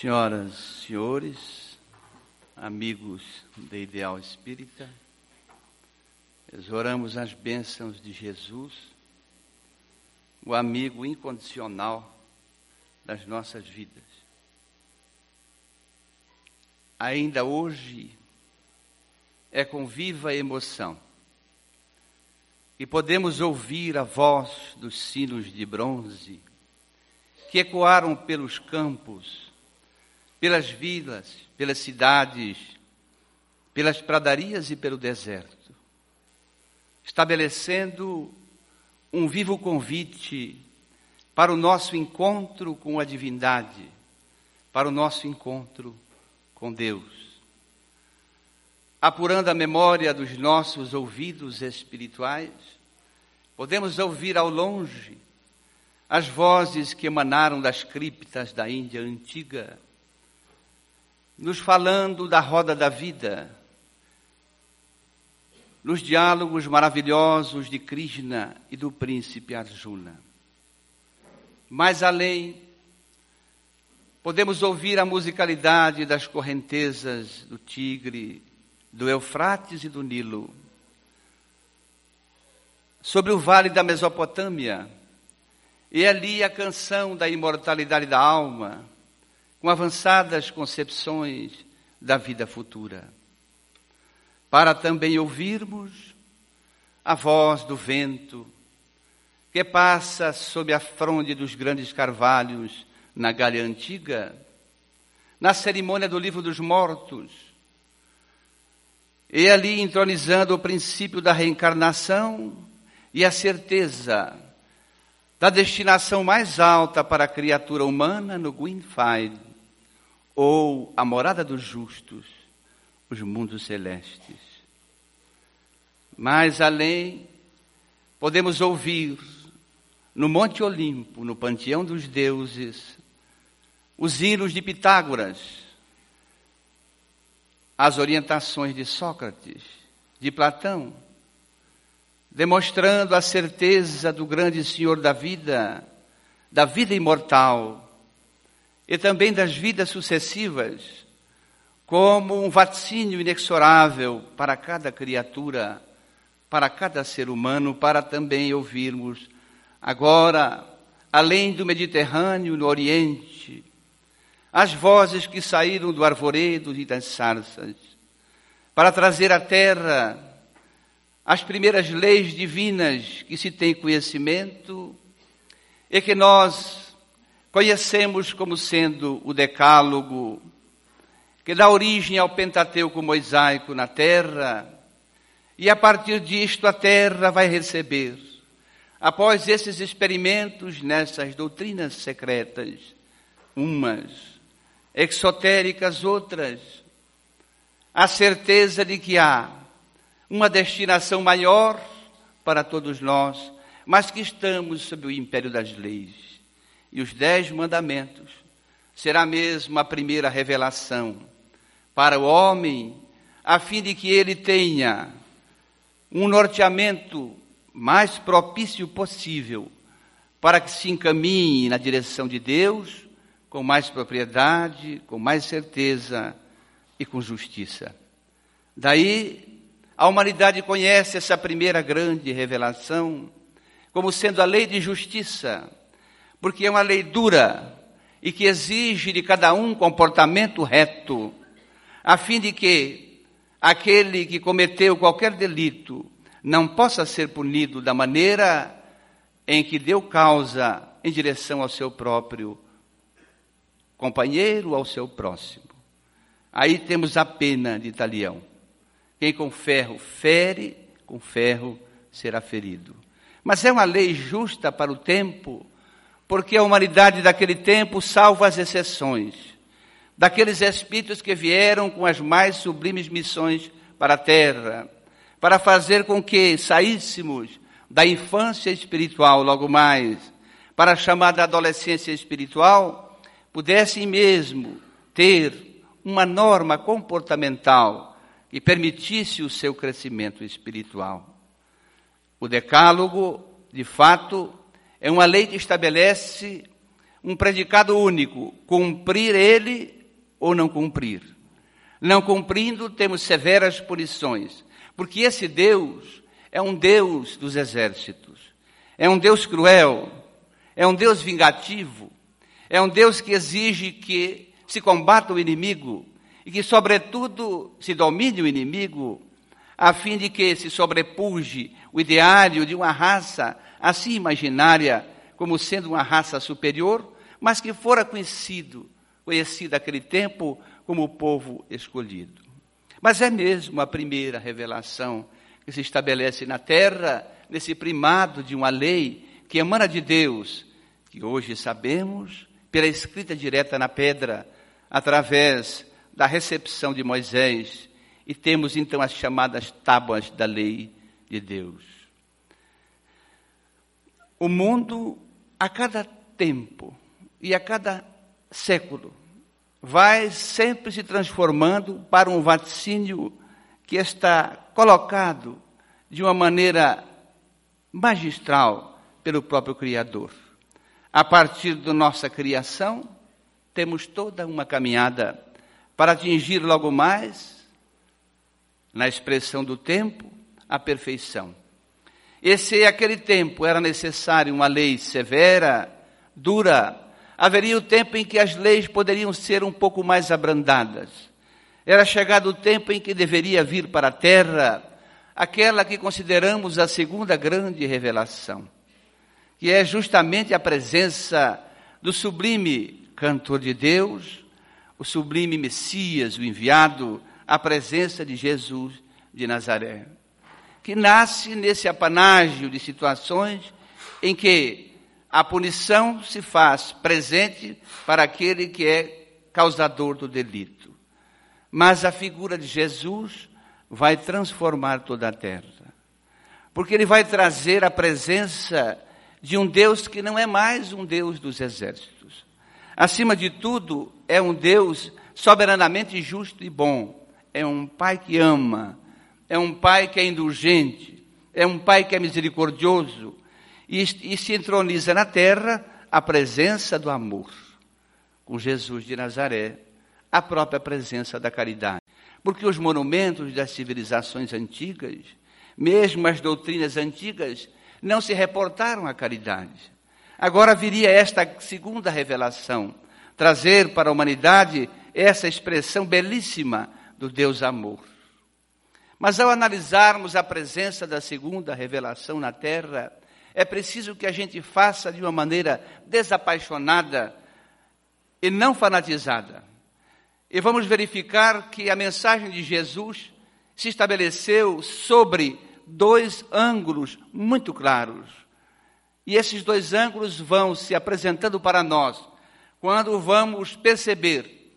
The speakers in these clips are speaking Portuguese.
Senhoras, senhores, amigos da Ideal Espírita, exoramos as bênçãos de Jesus, o amigo incondicional das nossas vidas. Ainda hoje é com viva emoção e podemos ouvir a voz dos sinos de bronze que ecoaram pelos campos pelas vilas, pelas cidades, pelas pradarias e pelo deserto, estabelecendo um vivo convite para o nosso encontro com a divindade, para o nosso encontro com Deus. Apurando a memória dos nossos ouvidos espirituais, podemos ouvir ao longe as vozes que emanaram das criptas da Índia antiga nos falando da roda da vida, nos diálogos maravilhosos de Krishna e do príncipe Arjuna. Mais além, podemos ouvir a musicalidade das correntezas do Tigre, do Eufrates e do Nilo. Sobre o vale da Mesopotâmia, e ali a canção da imortalidade da alma, com avançadas concepções da vida futura. Para também ouvirmos a voz do vento que passa sob a fronde dos grandes carvalhos na Gália Antiga, na cerimônia do Livro dos Mortos, e ali entronizando o princípio da reencarnação e a certeza da destinação mais alta para a criatura humana no Gwynfide, ou a morada dos justos, os mundos celestes. Mais além, podemos ouvir no Monte Olimpo, no panteão dos deuses, os hinos de Pitágoras, as orientações de Sócrates, de Platão, demonstrando a certeza do grande Senhor da vida, da vida imortal, e também das vidas sucessivas, como um vaticínio inexorável para cada criatura, para cada ser humano, para também ouvirmos agora, além do Mediterrâneo, no Oriente, as vozes que saíram do arvoredo e das sarças, para trazer à terra as primeiras leis divinas que se tem conhecimento e que nós conhecemos como sendo o Decálogo, que dá origem ao Pentateuco mosaico na terra, e a partir disto a terra vai receber, após esses experimentos nessas doutrinas secretas, umas exotéricas, outras, a certeza de que há uma destinação maior para todos nós, mas que estamos sob o império das leis e os dez mandamentos será mesmo a primeira revelação para o homem, a fim de que ele tenha um norteamento mais propício possível para que se encaminhe na direção de Deus com mais propriedade, com mais certeza e com justiça. Daí, a humanidade conhece essa primeira grande revelação como sendo a lei de justiça, porque é uma lei dura e que exige de cada um comportamento reto, a fim de que aquele que cometeu qualquer delito não possa ser punido da maneira em que deu causa em direção ao seu próprio companheiro, ao seu próximo. Aí temos a pena de talião. Quem com ferro fere, com ferro será ferido. Mas é uma lei justa para o tempo porque a humanidade daquele tempo salva as exceções, daqueles espíritos que vieram com as mais sublimes missões para a terra, para fazer com que saíssemos da infância espiritual logo mais, para a chamada adolescência espiritual, pudessem mesmo ter uma norma comportamental que permitisse o seu crescimento espiritual. O decálogo, de fato, é uma lei que estabelece um predicado único: cumprir ele ou não cumprir. Não cumprindo, temos severas punições, porque esse Deus é um Deus dos exércitos, é um Deus cruel, é um Deus vingativo, é um Deus que exige que se combata o inimigo e que, sobretudo, se domine o inimigo, a fim de que se sobrepuje o ideário de uma raça assim imaginária como sendo uma raça superior, mas que fora conhecido, conhecido naquele tempo como o povo escolhido. Mas é mesmo a primeira revelação que se estabelece na terra, nesse primado de uma lei que emana de Deus, que hoje sabemos pela escrita direta na pedra, através da recepção de Moisés, e temos então as chamadas tábuas da lei de Deus. O mundo, a cada tempo e a cada século, vai sempre se transformando para um vaticínio que está colocado de uma maneira magistral pelo próprio Criador. A partir da nossa criação, temos toda uma caminhada para atingir logo mais, na expressão do tempo, a perfeição. Esse aquele tempo era necessário uma lei severa, dura. Haveria o tempo em que as leis poderiam ser um pouco mais abrandadas. Era chegado o tempo em que deveria vir para a terra aquela que consideramos a segunda grande revelação que é justamente a presença do sublime cantor de Deus, o sublime Messias, o enviado, a presença de Jesus de Nazaré, que nasce nesse apanágio de situações em que a punição se faz presente para aquele que é causador do delito. Mas a figura de Jesus vai transformar toda a terra. Porque ele vai trazer a presença de um Deus que não é mais um Deus dos exércitos. Acima de tudo, é um Deus soberanamente justo e bom. É um Pai que ama, é um Pai que é indulgente, é um Pai que é misericordioso e, e se entroniza na terra a presença do amor. Com Jesus de Nazaré, a própria presença da caridade. Porque os monumentos das civilizações antigas, mesmo as doutrinas antigas, não se reportaram à caridade. Agora viria esta segunda revelação, trazer para a humanidade essa expressão belíssima do Deus amor. Mas ao analisarmos a presença da segunda revelação na terra, é preciso que a gente faça de uma maneira desapaixonada e não fanatizada. E vamos verificar que a mensagem de Jesus se estabeleceu sobre dois ângulos muito claros. E esses dois ângulos vão se apresentando para nós quando vamos perceber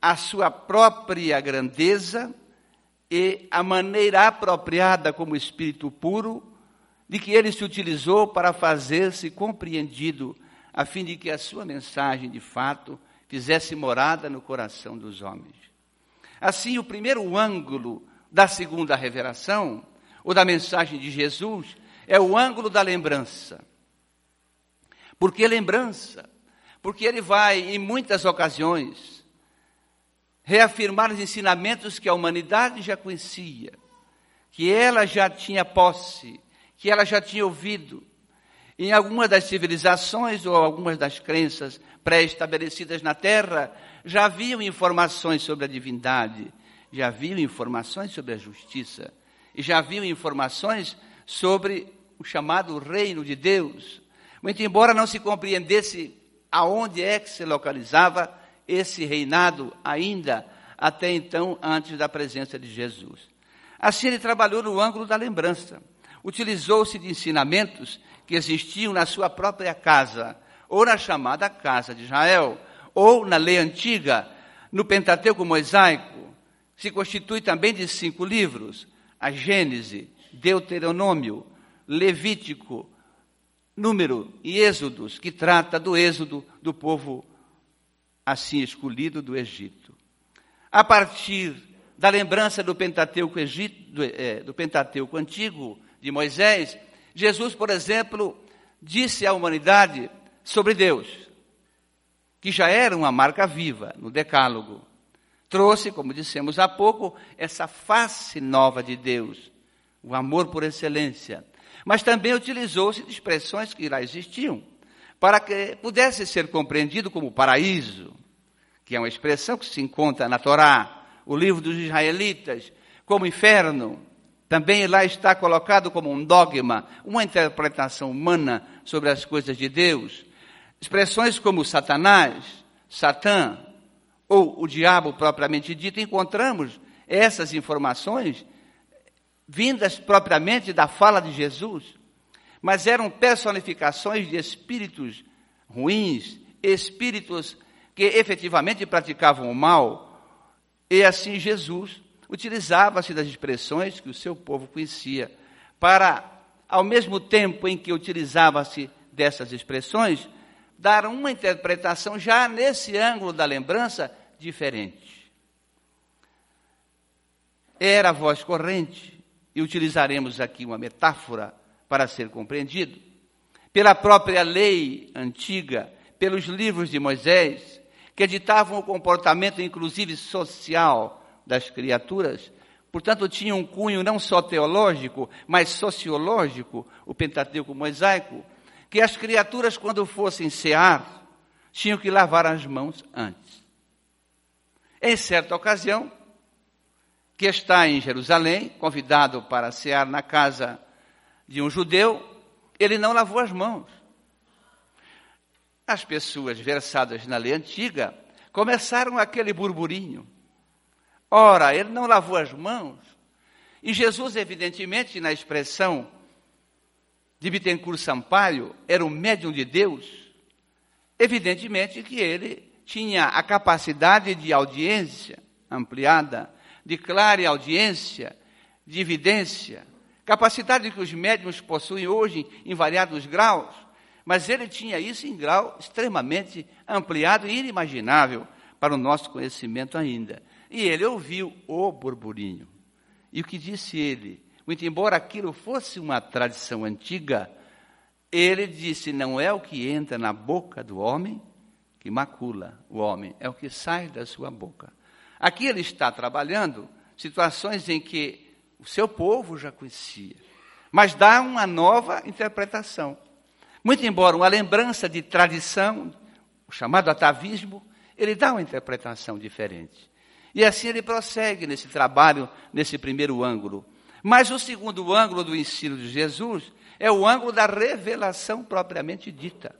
a sua própria grandeza e a maneira apropriada como espírito puro de que ele se utilizou para fazer-se compreendido, a fim de que a sua mensagem, de fato, fizesse morada no coração dos homens. Assim, o primeiro ângulo da segunda revelação, ou da mensagem de Jesus, é o ângulo da lembrança. Por que lembrança? Porque ele vai, em muitas ocasiões, reafirmar os ensinamentos que a humanidade já conhecia, que ela já tinha posse, que ela já tinha ouvido. Em algumas das civilizações ou algumas das crenças pré-estabelecidas na Terra, já haviam informações sobre a divindade, já haviam informações sobre a justiça, e já haviam informações sobre o chamado reino de Deus. Muito embora não se compreendesse aonde é que se localizava esse reinado ainda até então, antes da presença de Jesus. Assim ele trabalhou no ângulo da lembrança. Utilizou-se de ensinamentos que existiam na sua própria casa, ou na chamada casa de Israel, ou na lei antiga, no Pentateuco mosaico, se constitui também de cinco livros: a Gênese, Deuteronômio, Levítico, Número e Êxodos, que trata do êxodo do povo assim escolhido do Egito. A partir da lembrança do Pentateuco, Egito, do, é, do Pentateuco antigo de Moisés, Jesus, por exemplo, disse à humanidade sobre Deus, que já era uma marca viva no Decálogo. Trouxe, como dissemos há pouco, essa face nova de Deus, o amor por excelência. Mas também utilizou-se de expressões que lá existiam, para que pudesse ser compreendido como paraíso, que é uma expressão que se encontra na Torá, o livro dos israelitas, como inferno, também lá está colocado como um dogma, uma interpretação humana sobre as coisas de Deus. Expressões como Satanás, Satã ou o diabo propriamente dito, encontramos essas informações vindas propriamente da fala de Jesus, mas eram personificações de espíritos ruins, espíritos que efetivamente praticavam o mal. E assim Jesus utilizava-se das expressões que o seu povo conhecia, para, ao mesmo tempo em que utilizava-se dessas expressões, dar uma interpretação já nesse ângulo da lembrança diferente. Era a voz corrente, e utilizaremos aqui uma metáfora para ser compreendido. Pela própria lei antiga, pelos livros de Moisés, que editavam o comportamento, inclusive social, das criaturas. Portanto, tinha um cunho não só teológico, mas sociológico, o Pentateuco mosaico, que as criaturas, quando fossem cear, tinham que lavar as mãos antes. Em certa ocasião, que está em Jerusalém, convidado para cear na casa de um judeu, ele não lavou as mãos. As pessoas versadas na lei antiga começaram aquele burburinho. Ora, ele não lavou as mãos. E Jesus, evidentemente, na expressão de Bittencourt Sampaio, era o médium de Deus. Evidentemente que ele tinha a capacidade de audiência ampliada, de clara audiência, de evidência, capacidade que os médiums possuem hoje em variados graus, mas ele tinha isso em grau extremamente ampliado e inimaginável para o nosso conhecimento ainda. E ele ouviu o burburinho. E o que disse ele? Muito embora aquilo fosse uma tradição antiga, ele disse: não é o que entra na boca do homem que macula o homem, é o que sai da sua boca. Aqui ele está trabalhando situações em que o seu povo já conhecia, mas dá uma nova interpretação. Muito embora uma lembrança de tradição, o chamado atavismo, ele dá uma interpretação diferente. E assim ele prossegue nesse trabalho, nesse primeiro ângulo. Mas o segundo ângulo do ensino de Jesus é o ângulo da revelação propriamente dita.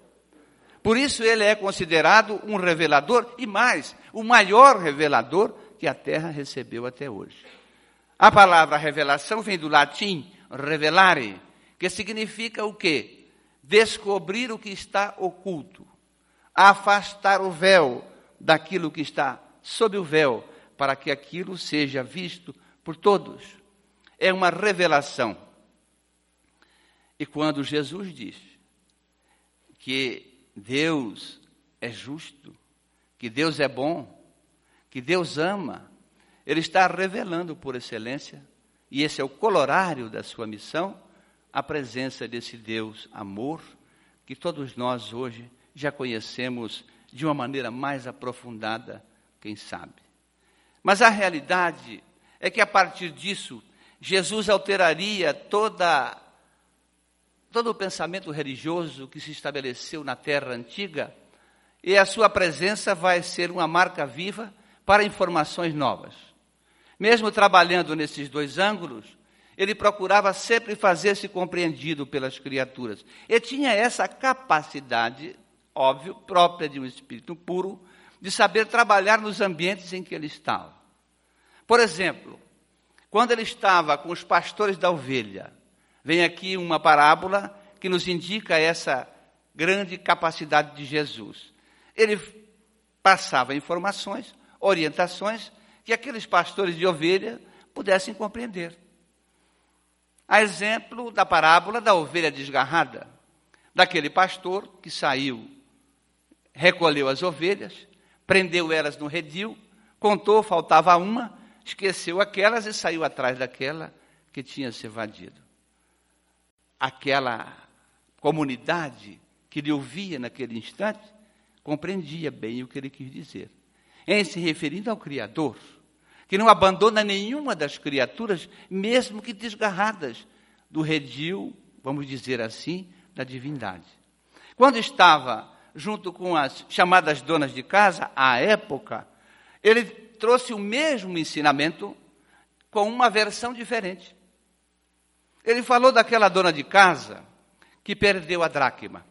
Por isso ele é considerado um revelador e mais, o maior revelador que a terra recebeu até hoje. A palavra revelação vem do latim revelare, que significa o quê? Descobrir o que está oculto, afastar o véu daquilo que está sob o véu, para que aquilo seja visto por todos. É uma revelação. E quando Jesus diz que Deus é justo, que Deus é bom, que Deus ama, Ele está revelando por excelência, e esse é o colorário da sua missão, a presença desse Deus amor, que todos nós hoje já conhecemos de uma maneira mais aprofundada, quem sabe. Mas a realidade é que a partir disso, Jesus alteraria toda, todo o pensamento religioso que se estabeleceu na terra antiga, e a sua presença vai ser uma marca viva para informações novas. Mesmo trabalhando nesses dois ângulos, ele procurava sempre fazer-se compreendido pelas criaturas. E tinha essa capacidade, óbvio, própria de um espírito puro, de saber trabalhar nos ambientes em que ele estava. Por exemplo, quando ele estava com os pastores da ovelha, vem aqui uma parábola que nos indica essa grande capacidade de Jesus. Ele passava informações, orientações que aqueles pastores de ovelha pudessem compreender. A exemplo da parábola da ovelha desgarrada, daquele pastor que saiu, recolheu as ovelhas, prendeu elas no redil, contou, faltava uma, esqueceu aquelas e saiu atrás daquela que tinha se evadido. Aquela comunidade que lhe ouvia naquele instante, compreendia bem o que ele quis dizer. Em se referindo ao Criador, que não abandona nenhuma das criaturas, mesmo que desgarradas do redil, vamos dizer assim, da divindade. Quando estava junto com as chamadas donas de casa, à época, ele trouxe o mesmo ensinamento com uma versão diferente. Ele falou daquela dona de casa que perdeu a dracma.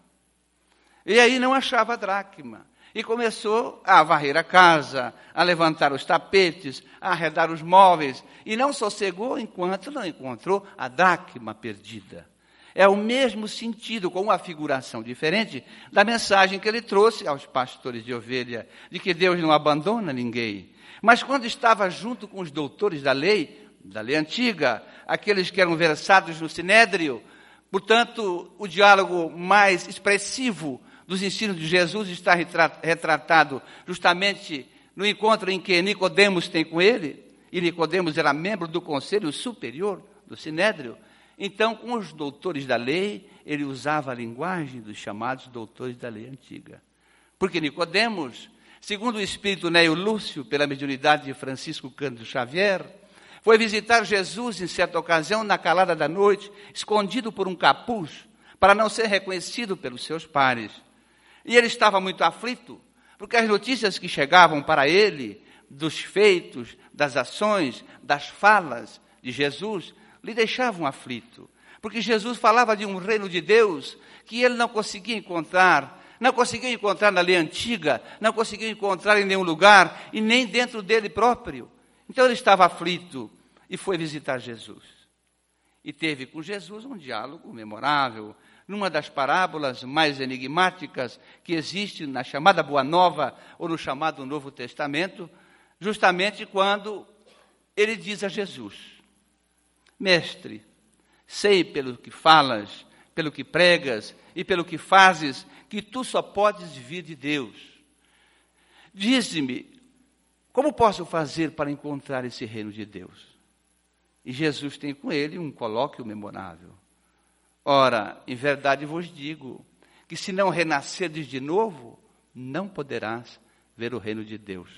E aí não achava a dracma. E começou a varrer a casa, a levantar os tapetes, a arredar os móveis. E não sossegou enquanto não encontrou a dracma perdida. É o mesmo sentido, com uma figuração diferente, da mensagem que ele trouxe aos pastores de ovelha, de que Deus não abandona ninguém. Mas quando estava junto com os doutores da lei, da lei antiga, aqueles que eram versados no sinédrio, portanto, o diálogo mais expressivo dos ensinos de Jesus está retratado justamente no encontro em que Nicodemos tem com ele, e Nicodemos era membro do conselho superior do sinédrio. Então, com os doutores da lei, ele usava a linguagem dos chamados doutores da lei antiga. Porque Nicodemos, segundo o espírito Neo Lúcio, pela mediunidade de Francisco Cândido Xavier, foi visitar Jesus em certa ocasião na calada da noite, escondido por um capuz, para não ser reconhecido pelos seus pares. E ele estava muito aflito, porque as notícias que chegavam para ele dos feitos, das ações, das falas de Jesus lhe deixavam aflito. Porque Jesus falava de um reino de Deus que ele não conseguia encontrar, não conseguia encontrar na lei antiga, não conseguia encontrar em nenhum lugar e nem dentro dele próprio. Então ele estava aflito e foi visitar Jesus. E teve com Jesus um diálogo memorável, numa das parábolas mais enigmáticas que existe na chamada Boa Nova ou no chamado Novo Testamento, justamente quando ele diz a Jesus: Mestre, sei pelo que falas, pelo que pregas e pelo que fazes, que tu só podes vir de Deus. Dize-me, como posso fazer para encontrar esse reino de Deus? E Jesus tem com ele um colóquio memorável. Ora, em verdade vos digo, que se não renasceres de novo, não poderás ver o reino de Deus.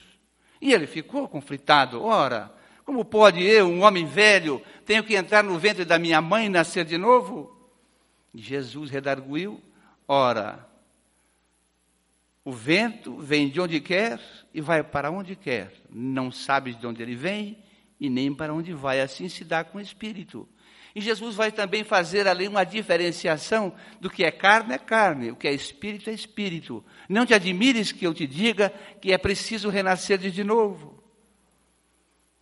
E ele ficou conflitado. Ora, como pode eu, um homem velho, tenho que entrar no ventre da minha mãe e nascer de novo? Jesus redarguiu: Ora, o vento vem de onde quer e vai para onde quer. Não sabes de onde ele vem e nem para onde vai. Assim se dá com o espírito. E Jesus vai também fazer ali uma diferenciação do que é carne é carne, o que é espírito é espírito. Não te admires que eu te diga que é preciso renascer de novo.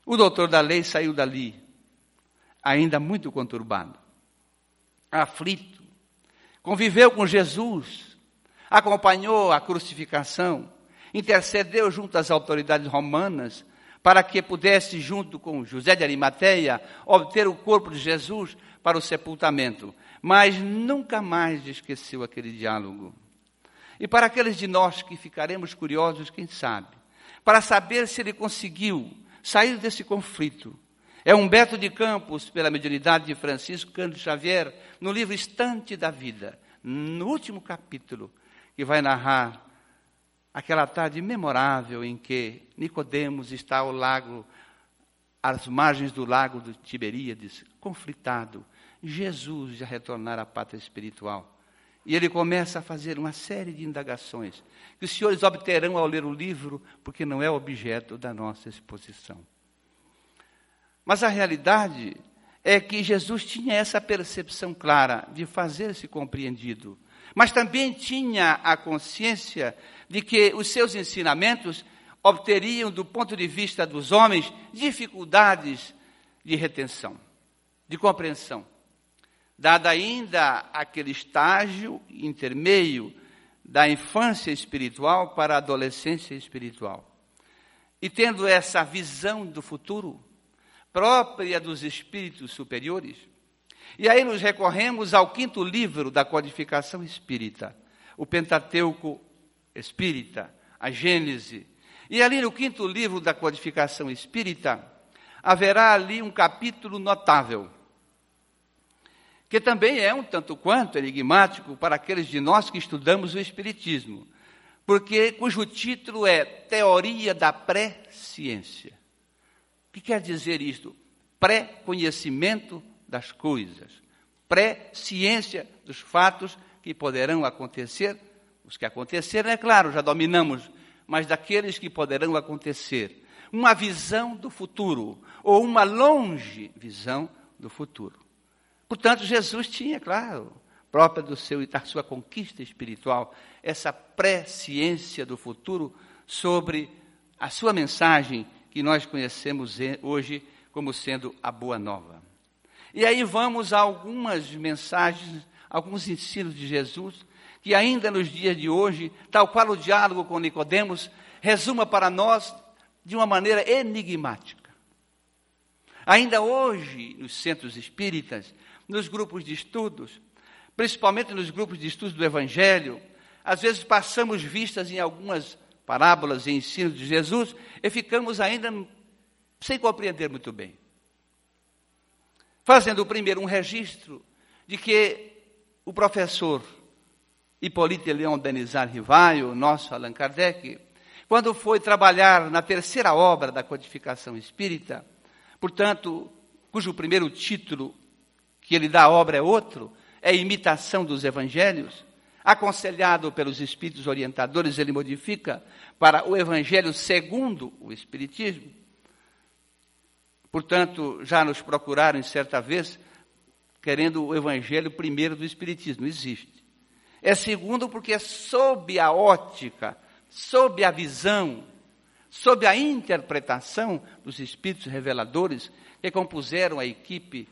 O doutor da lei saiu dali, ainda muito conturbado, aflito. Conviveu com Jesus, acompanhou a crucificação, intercedeu junto às autoridades romanas, para que pudesse, junto com José de Arimateia, obter o corpo de Jesus para o sepultamento. Mas nunca mais esqueceu aquele diálogo. E para aqueles de nós que ficaremos curiosos, quem sabe, para saber se ele conseguiu sair desse conflito. É Humberto de Campos, pela mediunidade de Francisco Cândido Xavier, no livro Estante da Vida, no último capítulo, que vai narrar aquela tarde memorável em que Nicodemos está ao lago, às margens do lago de Tiberíades, conflitado. Jesus já retornar à pátria espiritual. E ele começa a fazer uma série de indagações que os senhores obterão ao ler o livro, porque não é objeto da nossa exposição. Mas a realidade é que Jesus tinha essa percepção clara de fazer-se compreendido, mas também tinha a consciência de que os seus ensinamentos obteriam, do ponto de vista dos homens, dificuldades de retenção, de compreensão. Dada ainda aquele estágio intermeio da infância espiritual para a adolescência espiritual. E tendo essa visão do futuro, própria dos espíritos superiores, e aí nos recorremos ao quinto livro da codificação espírita, o Pentateuco espírita, a Gênese. E ali no quinto livro da codificação espírita, haverá ali um capítulo notável, que também é um tanto quanto enigmático para aqueles de nós que estudamos o Espiritismo, porque cujo título é Teoria da Pré-Ciência. O que quer dizer isto? Pré-conhecimento das coisas, pré-ciência dos fatos que poderão acontecer. Os que aconteceram, é claro, já dominamos, mas daqueles que poderão acontecer. Uma visão do futuro, ou uma longe visão do futuro. Portanto, Jesus tinha, claro, própria do seu da sua conquista espiritual, essa presciência do futuro sobre a sua mensagem que nós conhecemos hoje como sendo a boa nova. E aí vamos a algumas mensagens, alguns ensinos de Jesus que ainda nos dias de hoje, tal qual o diálogo com Nicodemos, resuma para nós de uma maneira enigmática. Ainda hoje, nos centros espíritas, nos grupos de estudos, principalmente nos grupos de estudos do Evangelho, às vezes passamos vistas em algumas parábolas e ensinos de Jesus e ficamos ainda sem compreender muito bem. Fazendo primeiro um registro de que o professor Hipólito Leão Denizar Rivaio, nosso Allan Kardec, quando foi trabalhar na terceira obra da codificação espírita, portanto, cujo primeiro título que ele dá à obra é outro, é imitação dos evangelhos. Aconselhado pelos espíritos orientadores, ele modifica para o evangelho segundo o espiritismo. Portanto, já nos procuraram certa vez querendo o evangelho primeiro do espiritismo, existe. É segundo porque é sob a ótica, sob a visão, sob a interpretação dos espíritos reveladores que compuseram a equipe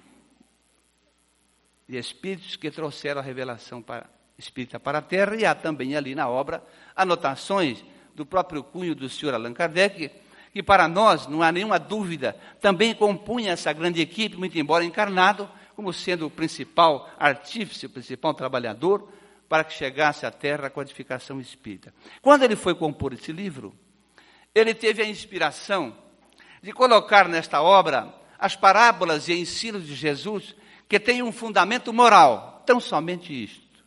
de espíritos que trouxeram a revelação para, espírita para a Terra, e há também ali na obra anotações do próprio cunho do senhor Allan Kardec, que para nós, não há nenhuma dúvida, também compunha essa grande equipe, muito embora encarnado, como sendo o principal artífice, o principal trabalhador, para que chegasse à Terra a codificação espírita. Quando ele foi compor esse livro, ele teve a inspiração de colocar nesta obra as parábolas e ensinos de Jesus que tem um fundamento moral, tão somente isto.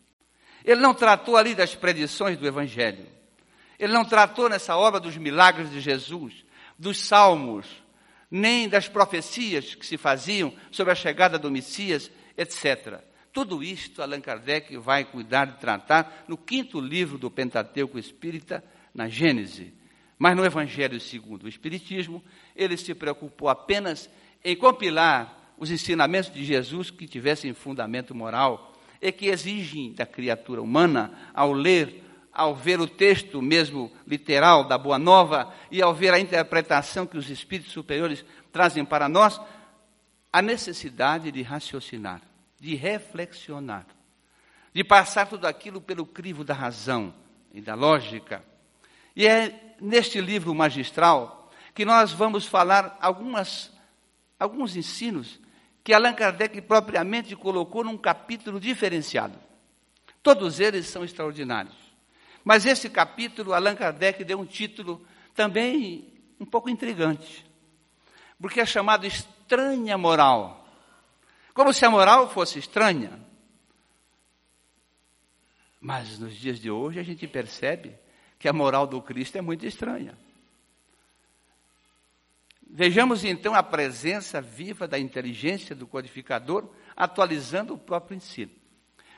Ele não tratou ali das predições do Evangelho. Ele não tratou nessa obra dos milagres de Jesus, dos salmos, nem das profecias que se faziam sobre a chegada do Messias, etc. Tudo isto Allan Kardec vai cuidar de tratar no quinto livro do Pentateuco Espírita, na Gênese. Mas no Evangelho segundo o Espiritismo, ele se preocupou apenas em compilar os ensinamentos de Jesus que tivessem fundamento moral e que exigem da criatura humana, ao ler, ao ver o texto mesmo literal da Boa Nova e ao ver a interpretação que os espíritos superiores trazem para nós, a necessidade de raciocinar, de reflexionar, de passar tudo aquilo pelo crivo da razão e da lógica. E é neste livro magistral que nós vamos falar algumas, alguns ensinos que Allan Kardec propriamente colocou num capítulo diferenciado. Todos eles são extraordinários. Mas esse capítulo, Allan Kardec deu um título também um pouco intrigante, porque é chamado Estranha Moral. Como se a moral fosse estranha. Mas nos dias de hoje a gente percebe que a moral do Cristo é muito estranha. Vejamos então a presença viva da inteligência do codificador, atualizando o próprio ensino.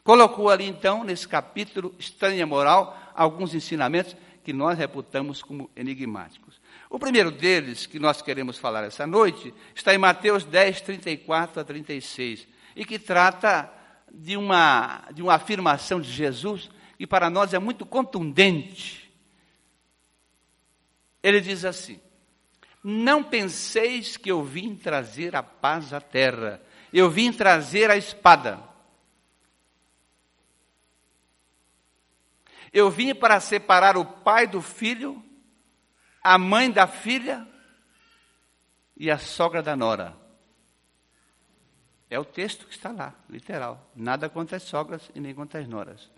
Colocou ali então, nesse capítulo Estranha Moral, alguns ensinamentos que nós reputamos como enigmáticos. O primeiro deles, que nós queremos falar essa noite, está em Mateus 10, 34 a 36, e que trata de uma, de uma afirmação de Jesus que para nós é muito contundente. Ele diz assim: não penseis que eu vim trazer a paz à terra. Eu vim trazer a espada. Eu vim para separar o pai do filho, a mãe da filha e a sogra da nora. É o texto que está lá, literal. Nada contra as sogras e nem contra as noras.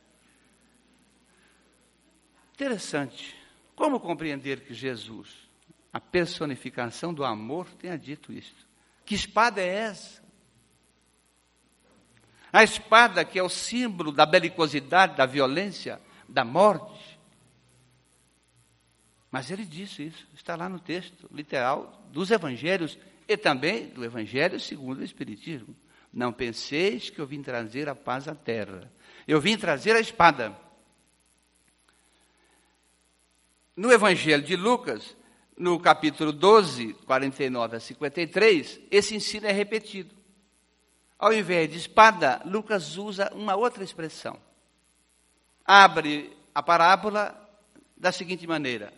Interessante. Como compreender que Jesus a personificação do amor tenha dito isto. Que espada é essa? A espada, que é o símbolo da belicosidade, da violência, da morte. Mas ele disse isso, está lá no texto literal dos evangelhos e também do evangelho segundo o Espiritismo. Não penseis que eu vim trazer a paz à terra. Eu vim trazer a espada. No evangelho de Lucas, no capítulo 12, 49 a 53, esse ensino é repetido. Ao invés de espada, Lucas usa uma outra expressão. Abre a parábola da seguinte maneira,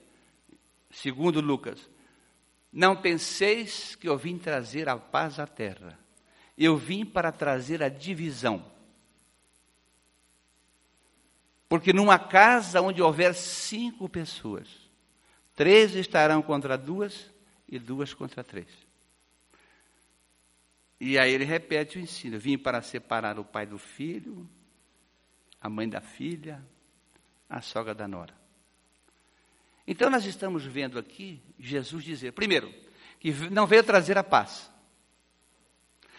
segundo Lucas: Não penseis que eu vim trazer a paz à terra. Eu vim para trazer a divisão. Porque numa casa onde houver cinco pessoas, três estarão contra duas e duas contra três. E aí ele repete o ensino: vim para separar o pai do filho, a mãe da filha, a sogra da nora. Então nós estamos vendo aqui Jesus dizer, primeiro, que não veio trazer a paz.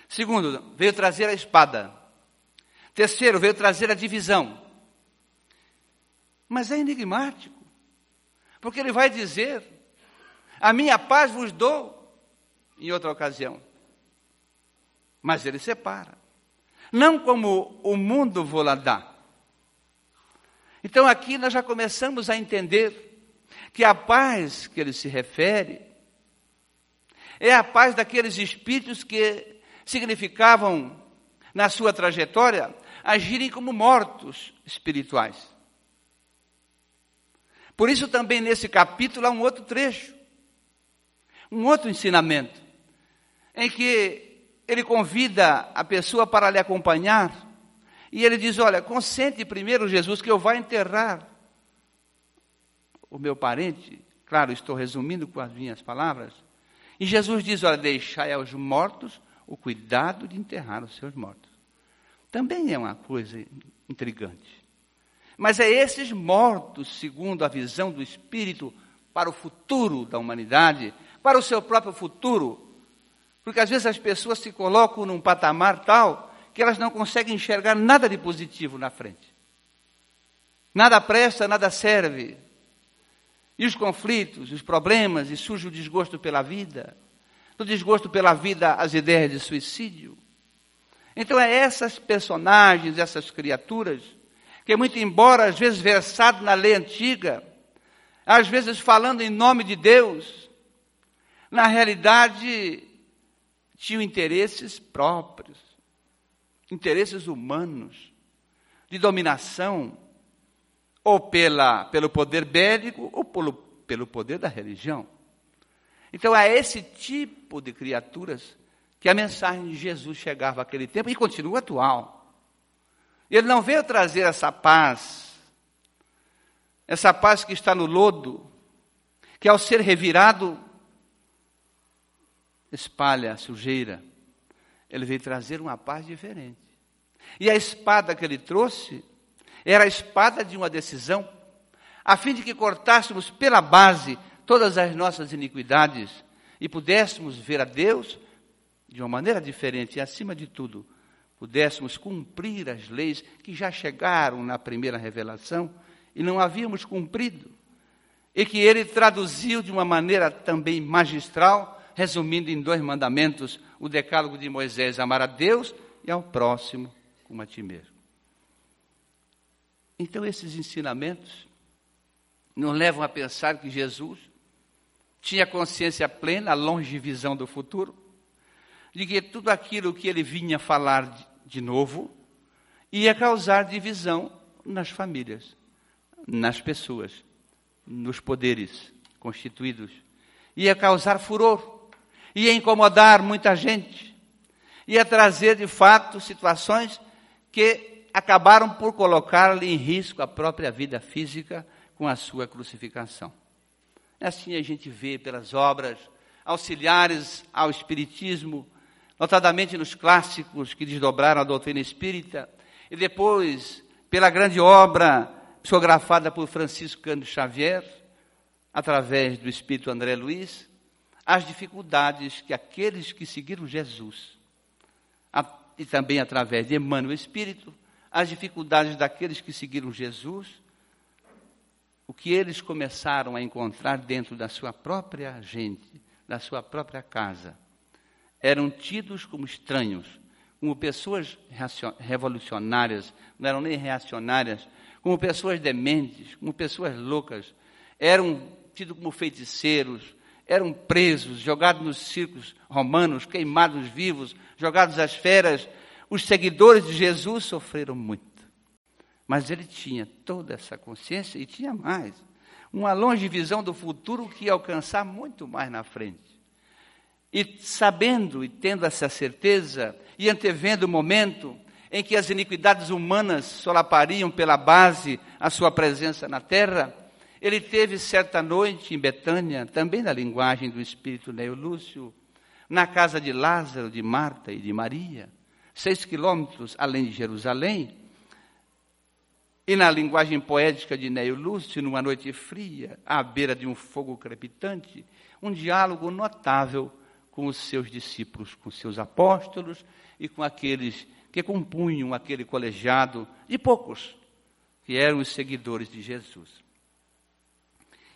Segundo, veio trazer a espada. Terceiro, veio trazer a divisão. Mas é enigmático, porque ele vai dizer: A minha paz vos dou, em outra ocasião mas ele separa. Não como o mundo vou lá dar. Então aqui nós já começamos a entender que a paz que ele se refere é a paz daqueles espíritos que significavam, na sua trajetória, agirem como mortos espirituais. Por isso, também nesse capítulo há um outro trecho, um outro ensinamento, em que ele convida a pessoa para lhe acompanhar. E ele diz: Olha, consente primeiro, Jesus, que eu vá enterrar o meu parente. Claro, estou resumindo com as minhas palavras. E Jesus diz: Olha, deixai aos mortos o cuidado de enterrar os seus mortos. Também é uma coisa intrigante. Mas é esses mortos, segundo a visão do Espírito, para o futuro da humanidade, para o seu próprio futuro, porque às vezes as pessoas se colocam num patamar tal que elas não conseguem enxergar nada de positivo na frente. Nada presta, nada serve. E os conflitos, os problemas, e surge o desgosto pela vida. Do desgosto pela vida, as ideias de suicídio. Então é essas personagens, essas criaturas, que muito embora às vezes versado na lei antiga, às vezes falando em nome de Deus, na realidade tinham interesses próprios, interesses humanos, de dominação, ou pela, pelo poder bélico, ou pelo, pelo poder da religião. Então, é esse tipo de criaturas que a mensagem de Jesus chegava naquele tempo e continua atual. Ele não veio trazer essa paz, essa paz que está no lodo, que ao ser revirado espalha sujeira. Ele veio trazer uma paz diferente. E a espada que ele trouxe era a espada de uma decisão, a fim de que cortássemos pela base todas as nossas iniquidades e pudéssemos ver a Deus de uma maneira diferente e, acima de tudo, pudéssemos cumprir as leis que já chegaram na primeira revelação e não havíamos cumprido, e que ele traduziu de uma maneira também magistral resumindo em dois mandamentos, o decálogo de Moisés, amar a Deus e ao próximo como a ti mesmo. Então esses ensinamentos nos levam a pensar que Jesus tinha consciência plena, a longe visão do futuro, de que tudo aquilo que ele vinha falar de novo ia causar divisão nas famílias, nas pessoas, nos poderes constituídos, ia causar furor ia incomodar muita gente, ia trazer de fato situações que acabaram por colocar-lhe em risco a própria vida física com a sua crucificação. Assim a gente vê pelas obras auxiliares ao Espiritismo, notadamente nos clássicos que desdobraram a doutrina espírita, e depois pela grande obra psicografada por Francisco Cândido Xavier, através do Espírito André Luiz, as dificuldades que aqueles que seguiram Jesus, e também através de Emmanuel Espírito, as dificuldades daqueles que seguiram Jesus, o que eles começaram a encontrar dentro da sua própria gente, da sua própria casa. Eram tidos como estranhos, como pessoas revolucionárias, não eram nem reacionárias, como pessoas dementes, como pessoas loucas. Eram tidos como feiticeiros, eram presos, jogados nos circos romanos, queimados vivos, jogados às feras. Os seguidores de Jesus sofreram muito. Mas ele tinha toda essa consciência e tinha mais. Uma longe visão do futuro que ia alcançar muito mais na frente. E sabendo e tendo essa certeza, e antevendo o momento em que as iniquidades humanas solapariam pela base a sua presença na terra, ele teve certa noite em Betânia, também na linguagem do espírito Neolúcio, na casa de Lázaro, de Marta e de Maria, seis quilômetros além de Jerusalém, e na linguagem poética de Neio Lúcio, numa noite fria, à beira de um fogo crepitante, um diálogo notável com os seus discípulos, com seus apóstolos e com aqueles que compunham aquele colegiado de poucos, que eram os seguidores de Jesus.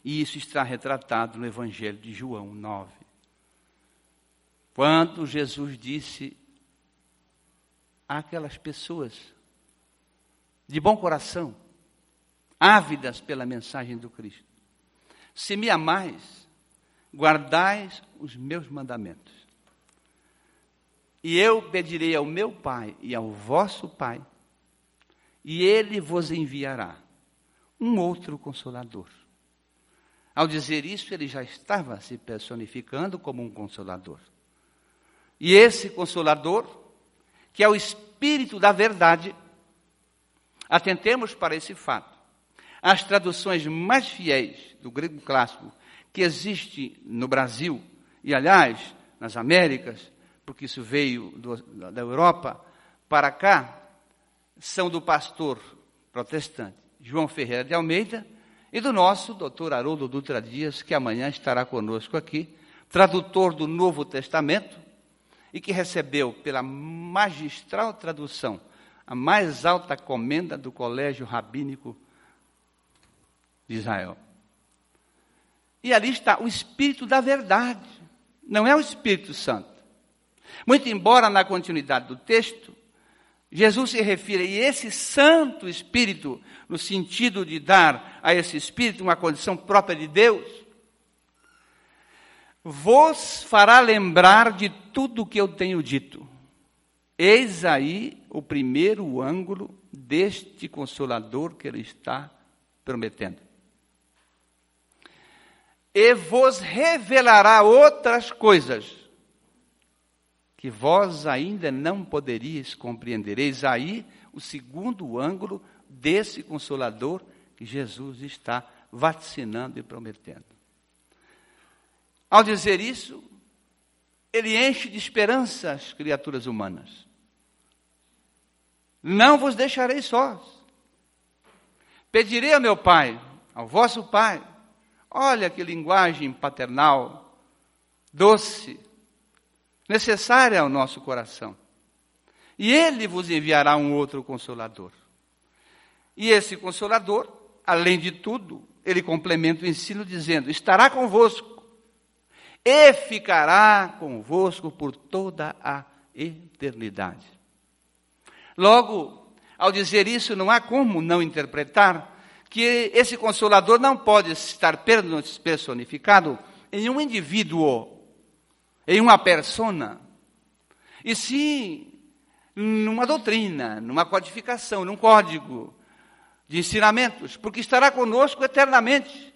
E isso está retratado no Evangelho de João 9. Quando Jesus disse àquelas pessoas de bom coração, ávidas pela mensagem do Cristo. Se me amais, guardais os meus mandamentos. E eu pedirei ao meu Pai e ao vosso Pai, e ele vos enviará um outro consolador. Ao dizer isso, ele já estava se personificando como um consolador. E esse consolador, que é o Espírito da Verdade, Atentemos para esse fato. As traduções mais fiéis do grego clássico que existe no Brasil, e aliás, nas Américas, porque isso veio do, da Europa para cá, são do pastor protestante João Ferreira de Almeida e do nosso doutor Haroldo Dutra Dias, que amanhã estará conosco aqui, tradutor do Novo Testamento e que recebeu pela magistral tradução a mais alta comenda do Colégio Rabínico de Israel. E ali está o Espírito da Verdade, não é o Espírito Santo. Muito embora na continuidade do texto, Jesus se refira a esse Santo Espírito, no sentido de dar a esse Espírito uma condição própria de Deus, vos fará lembrar de tudo o que eu tenho dito. Eis aí o primeiro ângulo deste consolador que ele está prometendo. E vos revelará outras coisas que vós ainda não poderíeis compreender. Eis aí o segundo ângulo desse consolador que Jesus está vacinando e prometendo. Ao dizer isso, ele enche de esperança as criaturas humanas. Não vos deixarei sós. Pedirei ao meu Pai, ao vosso Pai. Olha que linguagem paternal, doce, necessária ao nosso coração. E Ele vos enviará um outro consolador. E esse consolador, além de tudo, ele complementa o ensino dizendo: estará convosco e ficará convosco por toda a eternidade. Logo, ao dizer isso, não há como não interpretar que esse consolador não pode estar personificado em um indivíduo, em uma persona, e sim numa doutrina, numa codificação, num código de ensinamentos, porque estará conosco eternamente.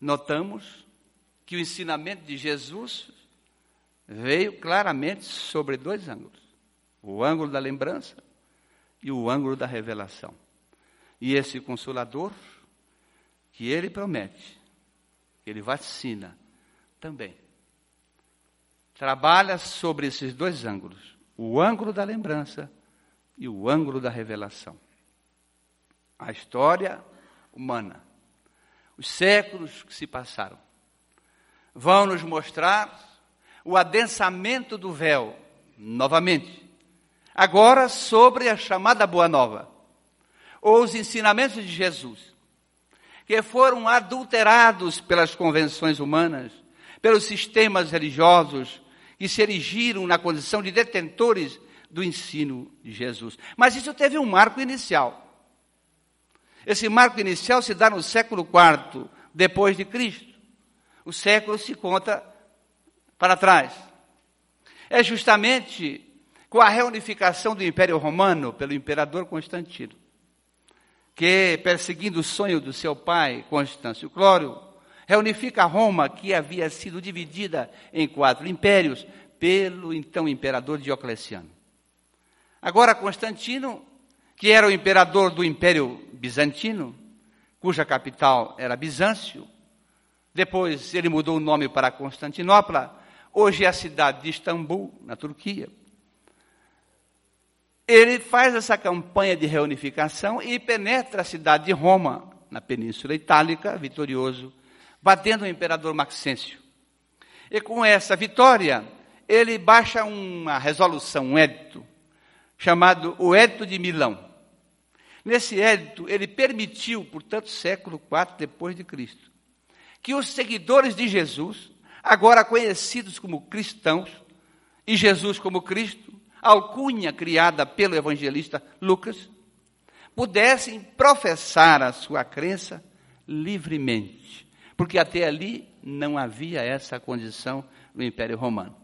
Notamos que o ensinamento de Jesus veio claramente sobre dois ângulos: o ângulo da lembrança e o ângulo da revelação. E esse consolador, que ele promete, ele vacina também, trabalha sobre esses dois ângulos: o ângulo da lembrança e o ângulo da revelação. A história humana, os séculos que se passaram, vão nos mostrar o adensamento do véu, novamente. Agora sobre a chamada Boa Nova, ou os ensinamentos de Jesus, que foram adulterados pelas convenções humanas, pelos sistemas religiosos, que se erigiram na condição de detentores do ensino de Jesus. Mas isso teve um marco inicial. Esse marco inicial se dá no século IV depois de Cristo. O século se conta para trás. É justamente com a reunificação do Império Romano pelo imperador Constantino, que, perseguindo o sonho do seu pai, Constâncio Clório, reunifica Roma, que havia sido dividida em quatro impérios pelo então imperador Diocleciano. Agora, Constantino, que era o imperador do Império Bizantino, cuja capital era Bizâncio, depois ele mudou o nome para Constantinopla, hoje é a cidade de Istambul, na Turquia. Ele faz essa campanha de reunificação e penetra a cidade de Roma, na Península Itálica, vitorioso, batendo o imperador Maxêncio. E com essa vitória, ele baixa uma resolução, um édito, chamado o Édito de Milão. Nesse édito, ele permitiu, portanto, século IV depois de Cristo, que os seguidores de Jesus, agora conhecidos como cristãos, e Jesus como Cristo, alcunha criada pelo evangelista Lucas, pudessem professar a sua crença livremente, porque até ali não havia essa condição no Império Romano.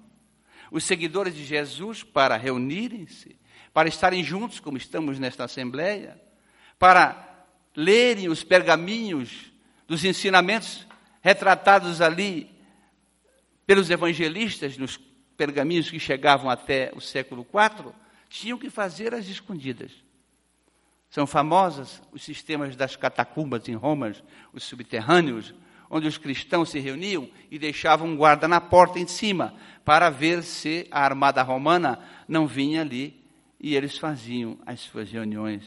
Os seguidores de Jesus, para reunirem-se, para estarem juntos, como estamos nesta Assembleia, para lerem os pergaminhos dos ensinamentos retratados ali pelos evangelistas nos pergaminhos que chegavam até o século IV, tinham que fazer as escondidas. São famosas os sistemas das catacumbas em Roma, os subterrâneos, onde os cristãos se reuniam e deixavam um guarda na porta em cima, para ver se a armada romana não vinha ali, e eles faziam as suas reuniões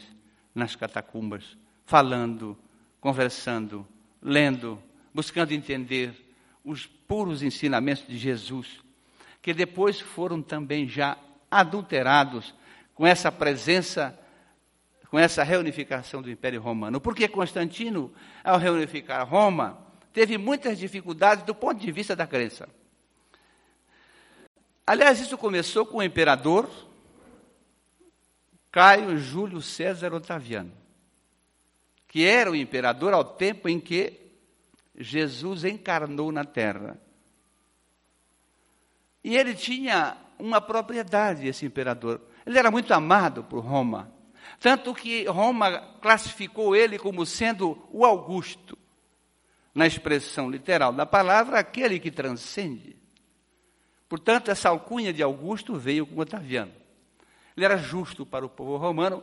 nas catacumbas, falando, conversando, lendo, buscando entender os puros ensinamentos de Jesus, que depois foram também já adulterados com essa presença, com essa reunificação do Império Romano. Porque Constantino, ao reunificar Roma, teve muitas dificuldades do ponto de vista da crença. Aliás, isso começou com o imperador Caio Júlio César Otaviano, que era o imperador ao tempo em que Jesus encarnou na terra. E ele tinha uma propriedade, esse imperador. Ele era muito amado por Roma. Tanto que Roma classificou ele como sendo o Augusto, na expressão literal da palavra, aquele que transcende. Portanto, essa alcunha de Augusto veio com Otaviano. Ele era justo para o povo romano,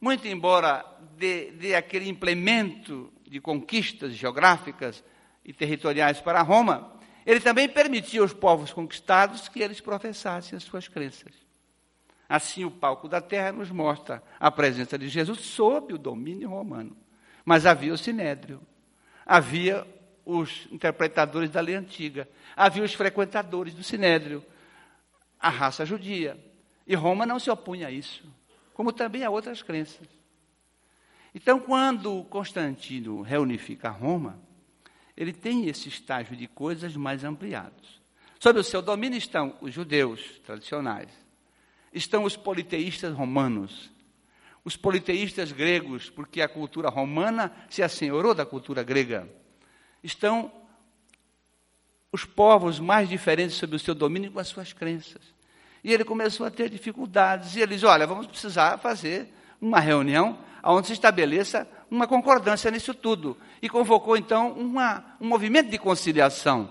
muito embora dê, dê aquele implemento de conquistas geográficas e territoriais para Roma, ele também permitia aos povos conquistados que eles professassem as suas crenças. Assim, o palco da terra nos mostra a presença de Jesus sob o domínio romano. Mas havia o sinédrio, havia os interpretadores da lei antiga, havia os frequentadores do sinédrio, a raça judia. E Roma não se opunha a isso, como também a outras crenças. Então, quando Constantino reunifica Roma, ele tem esse estágio de coisas mais ampliados. Sob o seu domínio estão os judeus tradicionais, estão os politeístas romanos, os politeístas gregos, porque a cultura romana se assenhorou da cultura grega. Estão os povos mais diferentes sob o seu domínio com as suas crenças. E ele começou a ter dificuldades. E ele diz: Olha, vamos precisar fazer uma reunião onde se estabeleça uma concordância nisso tudo. E convocou então uma, um movimento de conciliação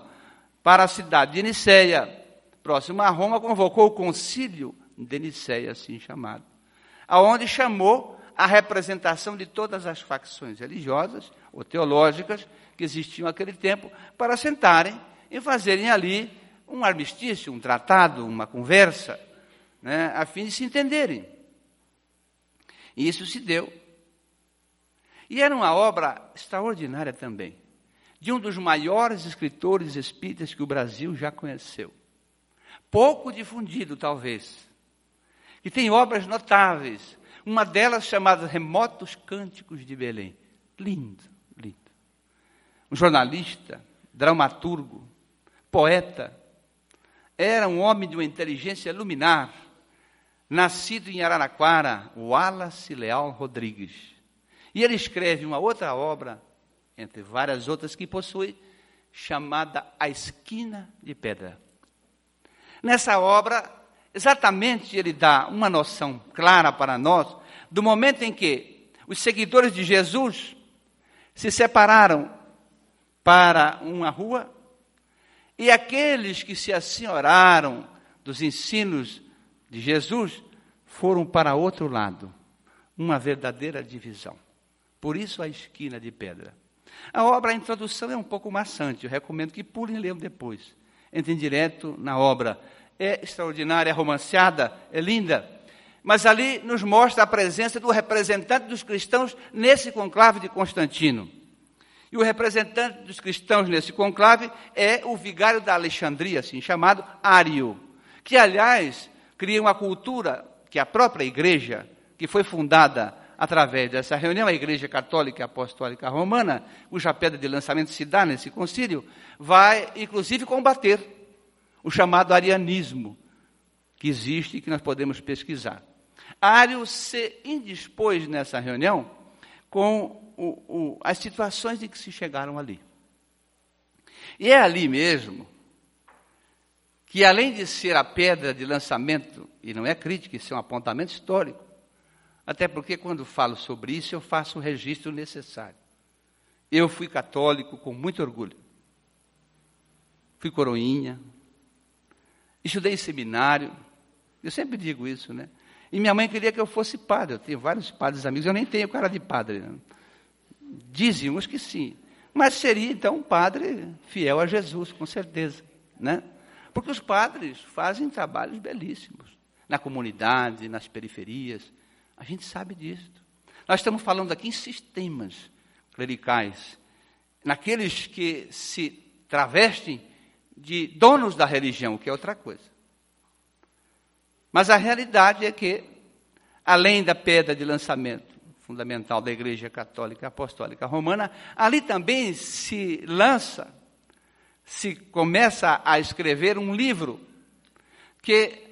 para a cidade de Niceia, próximo a Roma, convocou o concílio de Niceia, assim chamado, aonde chamou a representação de todas as facções religiosas ou teológicas que existiam naquele tempo para sentarem e fazerem ali um armistício, um tratado, uma conversa, né, a fim de se entenderem. E isso se deu. E era uma obra extraordinária também, de um dos maiores escritores espíritas que o Brasil já conheceu, pouco difundido talvez, que tem obras notáveis, uma delas chamada Remotos Cânticos de Belém. Lindo, lindo. Um jornalista, dramaturgo, poeta, era um homem de uma inteligência luminar, nascido em Araraquara, Wallace Leal Rodrigues. E ele escreve uma outra obra, entre várias outras que possui, chamada A Esquina de Pedra. Nessa obra, exatamente ele dá uma noção clara para nós do momento em que os seguidores de Jesus se separaram para uma rua e aqueles que se assenhoraram dos ensinos de Jesus foram para outro lado, uma verdadeira divisão. Por isso a esquina de pedra. A obra, a introdução é um pouco maçante, eu recomendo que pulem e leiam depois. Entrem direto na obra. É extraordinária, é romanceada, é linda. Mas ali nos mostra a presença do representante dos cristãos nesse conclave de Constantino. E o representante dos cristãos nesse conclave é o vigário da Alexandria, assim chamado Ário, que, aliás, cria uma cultura que a própria igreja, que foi fundada através dessa reunião, a Igreja Católica Apostólica Romana, cuja pedra de lançamento se dá nesse concílio, vai, inclusive, combater o chamado arianismo, que existe e que nós podemos pesquisar. Ário se indispôs nessa reunião com o, o, as situações em que se chegaram ali. E é ali mesmo que, além de ser a pedra de lançamento, e não é crítica, isso é um apontamento histórico, até porque quando falo sobre isso eu faço o registro necessário. Eu fui católico com muito orgulho. Fui coroinha, estudei em seminário, eu sempre digo isso, né? E minha mãe queria que eu fosse padre. Eu tenho vários padres amigos, eu nem tenho cara de padre. Né? Dizem uns que sim. Mas seria então um padre fiel a Jesus, com certeza. Né? Porque os padres fazem trabalhos belíssimos na comunidade, nas periferias. A gente sabe disso. Nós estamos falando aqui em sistemas clericais, naqueles que se travestem de donos da religião, que é outra coisa. Mas a realidade é que, além da pedra de lançamento fundamental da Igreja Católica Apostólica Romana, ali também se lança, se começa a escrever um livro que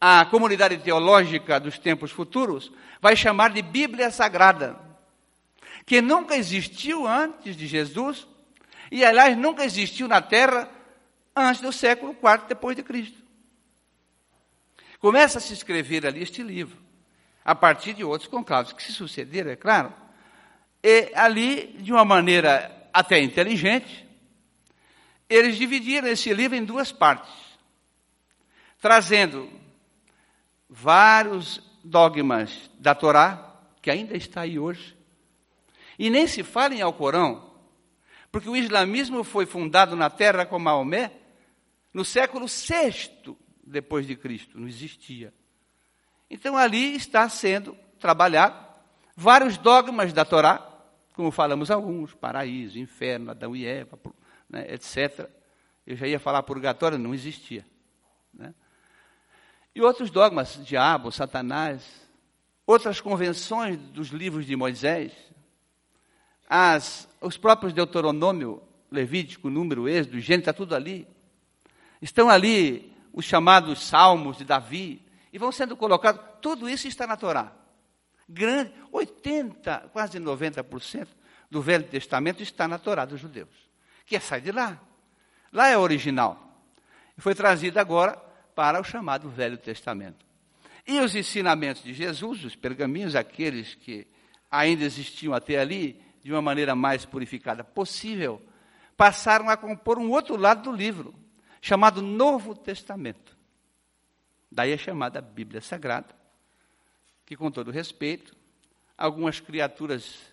a comunidade teológica dos tempos futuros vai chamar de Bíblia Sagrada, que nunca existiu antes de Jesus e, aliás, nunca existiu na Terra antes do século IV depois de Cristo. Começa a se escrever ali este livro a partir de outros conclaves que se sucederam, é claro. E ali, de uma maneira até inteligente, eles dividiram esse livro em duas partes, trazendo vários dogmas da Torá, que ainda está aí hoje, e nem se fala em Alcorão, porque o islamismo foi fundado na terra com Maomé no século VI depois de Cristo, não existia. Então ali está sendo trabalhado vários dogmas da Torá, como falamos alguns, paraíso, inferno, Adão e Eva, né, etc. Eu já ia falar purgatório, não existia. Né? E outros dogmas, diabo, Satanás, outras convenções dos livros de Moisés, as, os próprios Deuteronômio, Levítico, Número, Êxodo, Gênesis, está tudo ali. Estão ali os chamados Salmos de Davi, e vão sendo colocados. Tudo isso está na Torá. Grande, 80, quase 90% do Velho Testamento está na Torá dos judeus. Que é sai de lá. Lá é original. Foi trazido agora para o chamado Velho Testamento. E os ensinamentos de Jesus, os pergaminhos, aqueles que ainda existiam até ali, de uma maneira mais purificada possível, passaram a compor um outro lado do livro, chamado Novo Testamento. Daí é chamada Bíblia Sagrada, que, com todo respeito, algumas criaturas,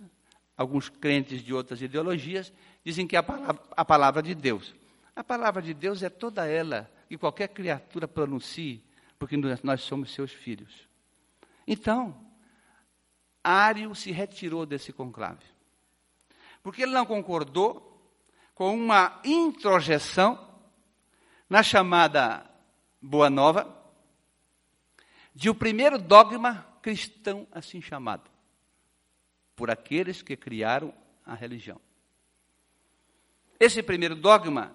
alguns crentes de outras ideologias, dizem que é a palavra, a palavra de Deus. A palavra de Deus é toda ela, que qualquer criatura pronuncie, porque nós somos seus filhos. Então, Ário se retirou desse conclave, porque ele não concordou com uma introjeção na chamada boa nova de o primeiro dogma cristão assim chamado, por aqueles que criaram a religião. Esse primeiro dogma,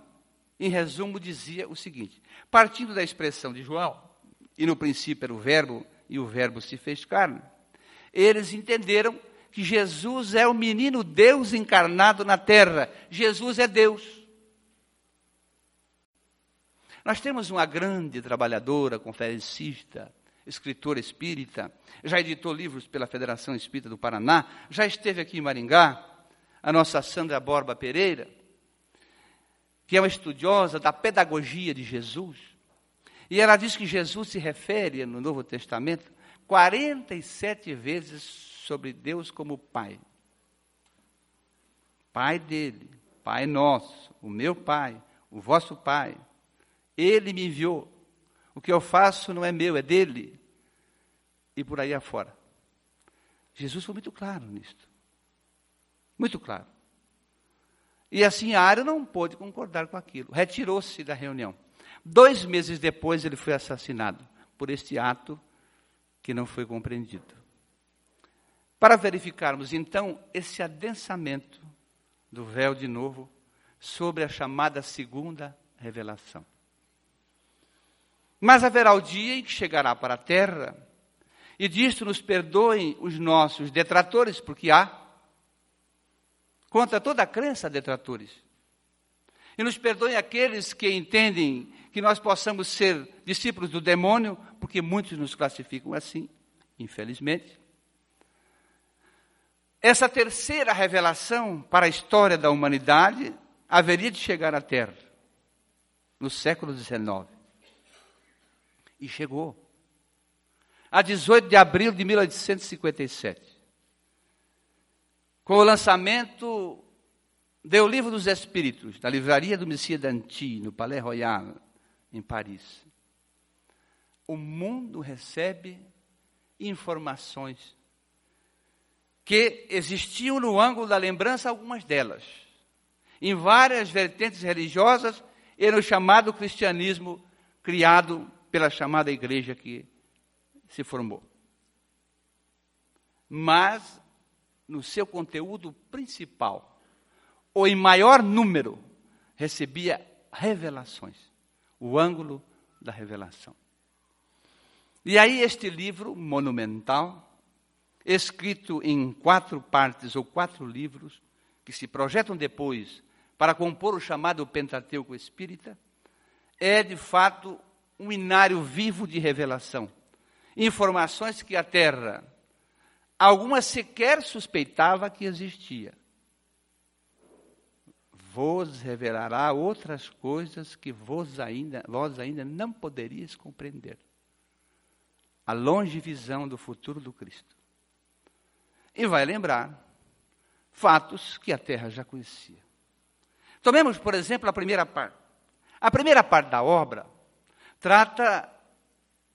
em resumo, dizia o seguinte: partindo da expressão de João, e no princípio era o Verbo, e o Verbo se fez carne, eles entenderam que Jesus é o menino Deus encarnado na terra. Jesus é Deus. Nós temos uma grande trabalhadora, conferencista, escritora espírita, já editou livros pela Federação Espírita do Paraná, já esteve aqui em Maringá, a nossa Sandra Borba Pereira, que é uma estudiosa da pedagogia de Jesus. E ela diz que Jesus se refere no Novo Testamento 47 vezes sobre Deus como Pai. Pai dele, Pai nosso, o meu Pai, o vosso Pai. Ele me enviou. O que eu faço não é meu, é dele. E por aí afora. Jesus foi muito claro nisto. Muito claro. E assim Ário não pôde concordar com aquilo. Retirou-se da reunião. Dois meses depois ele foi assassinado por este ato que não foi compreendido. Para verificarmos então esse adensamento do véu de novo sobre a chamada segunda revelação. Mas haverá o dia em que chegará para a terra, e disto nos perdoem os nossos detratores, porque há, contra toda a crença, detratores. E nos perdoem aqueles que entendem que nós possamos ser discípulos do demônio, porque muitos nos classificam assim, infelizmente. Essa terceira revelação para a história da humanidade haveria de chegar à Terra no século XIX. E chegou. A 18 de abril de 1857. Com o lançamento do Livro dos Espíritos, da livraria do Messias d'Anti, no Palais Royal, em Paris. O mundo recebe informações que existiam no ângulo da lembrança, algumas delas, em várias vertentes religiosas e no chamado cristianismo criado pela chamada igreja que se formou. Mas, no seu conteúdo principal, ou em maior número, recebia revelações, o ângulo da revelação. E aí, este livro monumental, escrito em quatro partes ou quatro livros, que se projetam depois para compor o chamado Pentateuco Espírita, é de fato um inário vivo de revelação. Informações que a Terra, algumas sequer suspeitava que existia. Vos revelará outras coisas que vos ainda, vós ainda não poderíeis compreender. A longe visão do futuro do Cristo. E vai lembrar fatos que a Terra já conhecia. Tomemos, por exemplo, a primeira parte. A primeira parte da obra trata,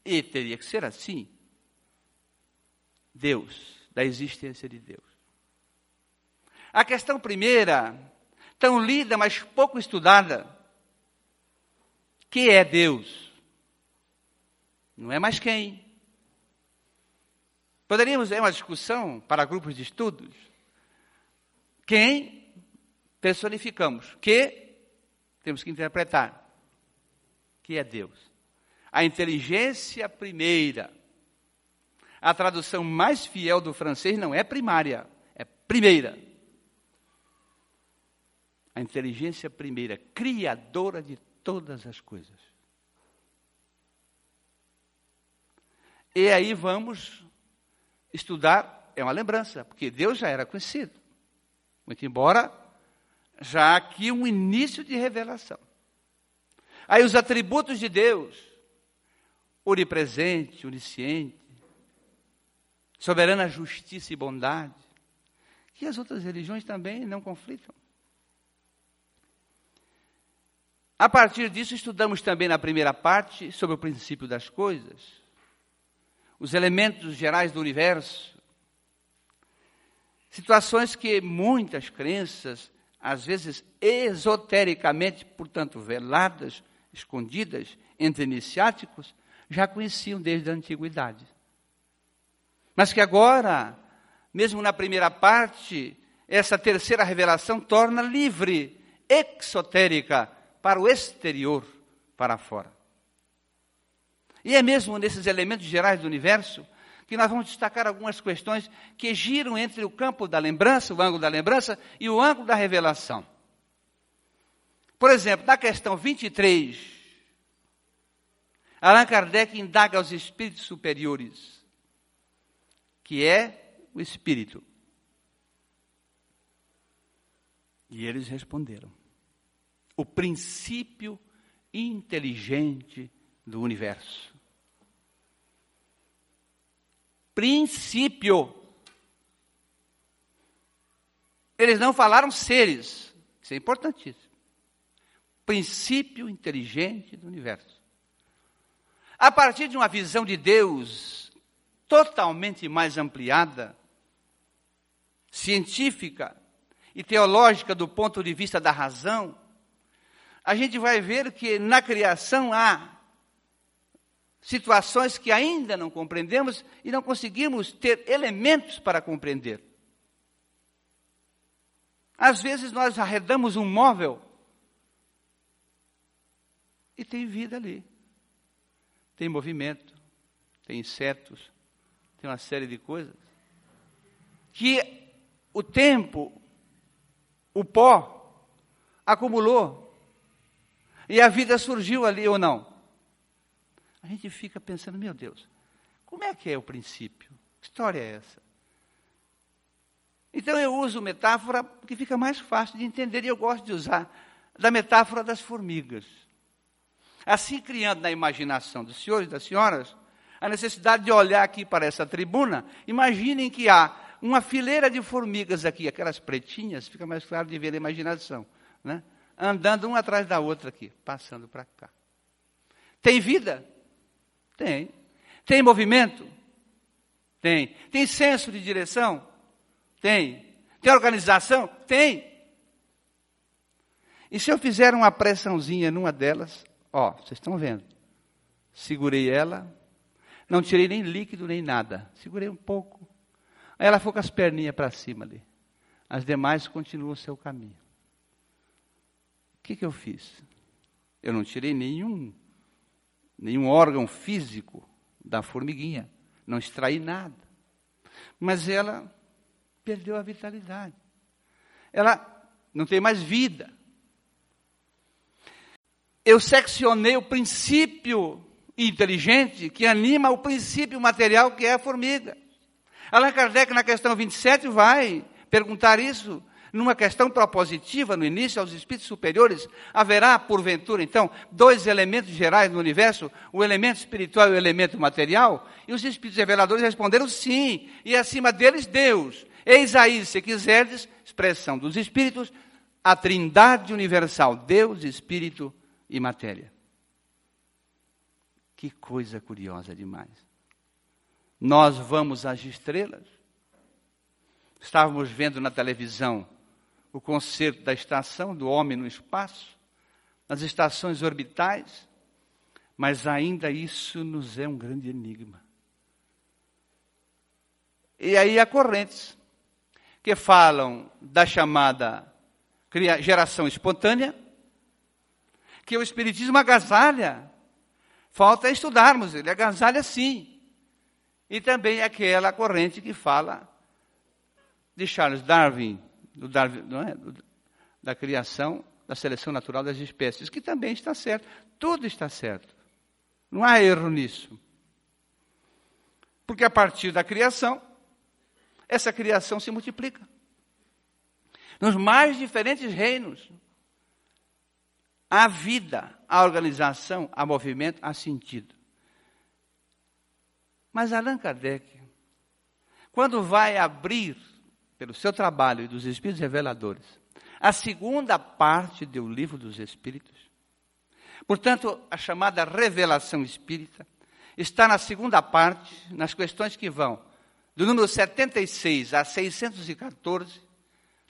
e teria que ser assim, Deus, da existência de Deus. A questão primeira, tão lida, mas pouco estudada, que é Deus? Não é mais quem? Poderíamos, é uma discussão para grupos de estudos. Quem personificamos? Que temos que interpretar. Que é Deus a inteligência primeira. A tradução mais fiel do francês não é primária, é primeira. A inteligência primeira, criadora de todas as coisas. E aí vamos estudar, é uma lembrança, porque Deus já era conhecido. Muito embora já aqui um início de revelação. Aí os atributos de Deus, onipresente, onisciente, soberana justiça e bondade, que as outras religiões também não conflitam. A partir disso, estudamos também na primeira parte sobre o princípio das coisas, os elementos gerais do universo, situações que muitas crenças, às vezes esotericamente, portanto, veladas, escondidas entre iniciáticos, já conheciam desde a antiguidade. Mas que agora, mesmo na primeira parte, essa terceira revelação torna livre, exotérica, para o exterior, para fora. E é mesmo nesses elementos gerais do universo que nós vamos destacar algumas questões que giram entre o campo da lembrança, o ângulo da lembrança, e o ângulo da revelação. Por exemplo, na questão 23, Allan Kardec indaga aos espíritos superiores, que é o espírito. E eles responderam: o princípio inteligente do universo princípio. Eles não falaram seres, isso é importantíssimo. Princípio inteligente do universo. A partir de uma visão de Deus totalmente mais ampliada, científica e teológica do ponto de vista da razão, a gente vai ver que na criação há situações que ainda não compreendemos e não conseguimos ter elementos para compreender. Às vezes nós arredamos um móvel e tem vida ali. Tem movimento, tem insetos, tem uma série de coisas. Que o tempo, o pó, acumulou. E a vida surgiu ali ou não a gente fica pensando, meu Deus, como é que é o princípio? Que história é essa? Então eu uso metáfora que fica mais fácil de entender e eu gosto de usar da metáfora das formigas. Assim criando na imaginação dos senhores e das senhoras a necessidade de olhar aqui para essa tribuna, imaginem que há uma fileira de formigas aqui, aquelas pretinhas, fica mais claro de ver a imaginação, né? andando uma atrás da outra aqui, passando para cá. Tem vida? Tem. Tem movimento? Tem. Tem senso de direção? Tem. Tem organização? Tem. E se eu fizer uma pressãozinha numa delas, ó, vocês estão vendo. Segurei ela, não tirei nem líquido nem nada. Segurei um pouco. Aí ela foi com as perninhas para cima ali. As demais continuam o seu caminho. O que, que eu fiz? Eu não tirei nenhum nenhum órgão físico da formiguinha, não extraí nada. Mas ela perdeu a vitalidade. Ela não tem mais vida. Eu seccionei o princípio inteligente que anima o princípio material que é a formiga. Allan Kardec, na questão 27, vai perguntar isso numa questão propositiva no início aos espíritos superiores, haverá, porventura, então, dois elementos gerais no universo, o elemento espiritual e o elemento material? E os espíritos reveladores responderam sim, e acima deles Deus. Eis aí, se quiserdes, expressão dos espíritos, a trindade universal, Deus, Espírito e matéria. Que coisa curiosa demais. Nós vamos às estrelas. Estávamos vendo na televisão o conceito da estação, do homem no espaço, nas estações orbitais, mas ainda isso nos é um grande enigma. E aí há correntes que falam da chamada geração espontânea, que o Espiritismo agasalha. Falta estudarmos, ele agasalha sim. E também aquela corrente que fala de Charles Darwin, do Darwin, não é? Da criação, da seleção natural das espécies, que também está certo. Tudo está certo. Não há erro nisso. Porque a partir da criação, essa criação se multiplica. Nos mais diferentes reinos, há vida, há organização, há movimento, há sentido. Mas Allan Kardec, quando vai abrir pelo seu trabalho e dos Espíritos Reveladores, a segunda parte do livro dos Espíritos. Portanto, a chamada revelação espírita está na segunda parte, nas questões que vão do número 76 a 614,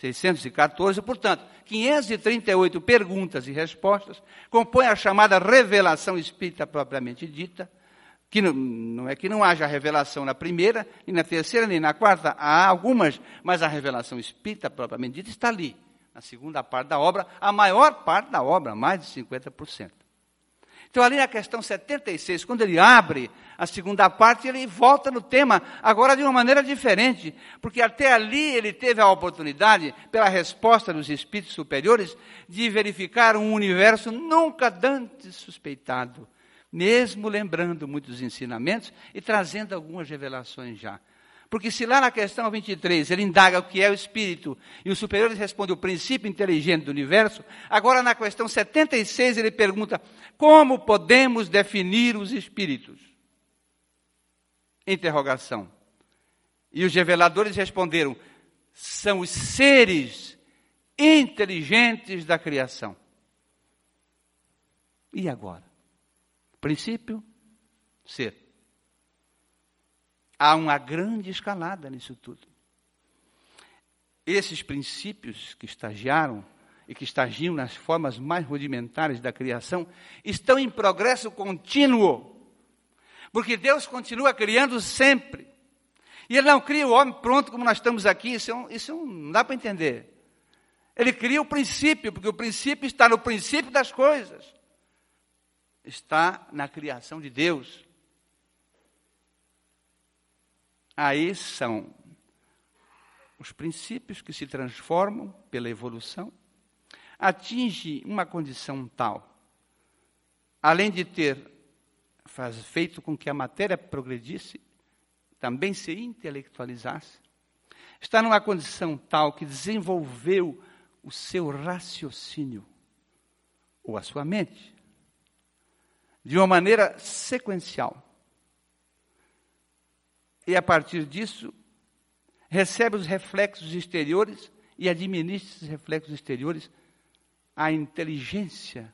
614, portanto, 538 perguntas e respostas compõem a chamada revelação espírita propriamente dita, que não, não, é que não haja revelação na primeira, nem na terceira, nem na quarta, há algumas, mas a revelação espírita propriamente dita está ali, na segunda parte da obra, a maior parte da obra, mais de 50%. Então, ali na questão 76, quando ele abre a segunda parte, ele volta no tema, agora de uma maneira diferente, porque até ali ele teve a oportunidade, pela resposta dos espíritos superiores, de verificar um universo nunca antes suspeitado, mesmo lembrando muitos ensinamentos e trazendo algumas revelações já. Porque se lá na questão 23 ele indaga o que é o espírito e os superiores respondem o princípio inteligente do universo, agora na questão 76 ele pergunta como podemos definir os espíritos? Interrogação. E os reveladores responderam: são os seres inteligentes da criação. E agora? Princípio, ser há uma grande escalada nisso tudo. Esses princípios que estagiaram e que estagiam nas formas mais rudimentares da criação estão em progresso contínuo. Porque Deus continua criando sempre. E Ele não cria o homem pronto como nós estamos aqui, isso, é um, isso é um, não dá para entender. Ele cria o princípio, porque o princípio está no princípio das coisas. Está na criação de Deus. Aí são os princípios que se transformam pela evolução, atinge uma condição tal, além de ter faz, feito com que a matéria progredisse, também se intelectualizasse, está numa condição tal que desenvolveu o seu raciocínio, ou a sua mente, de uma maneira sequencial e a partir disso recebe os reflexos exteriores e administra esses reflexos exteriores. A inteligência,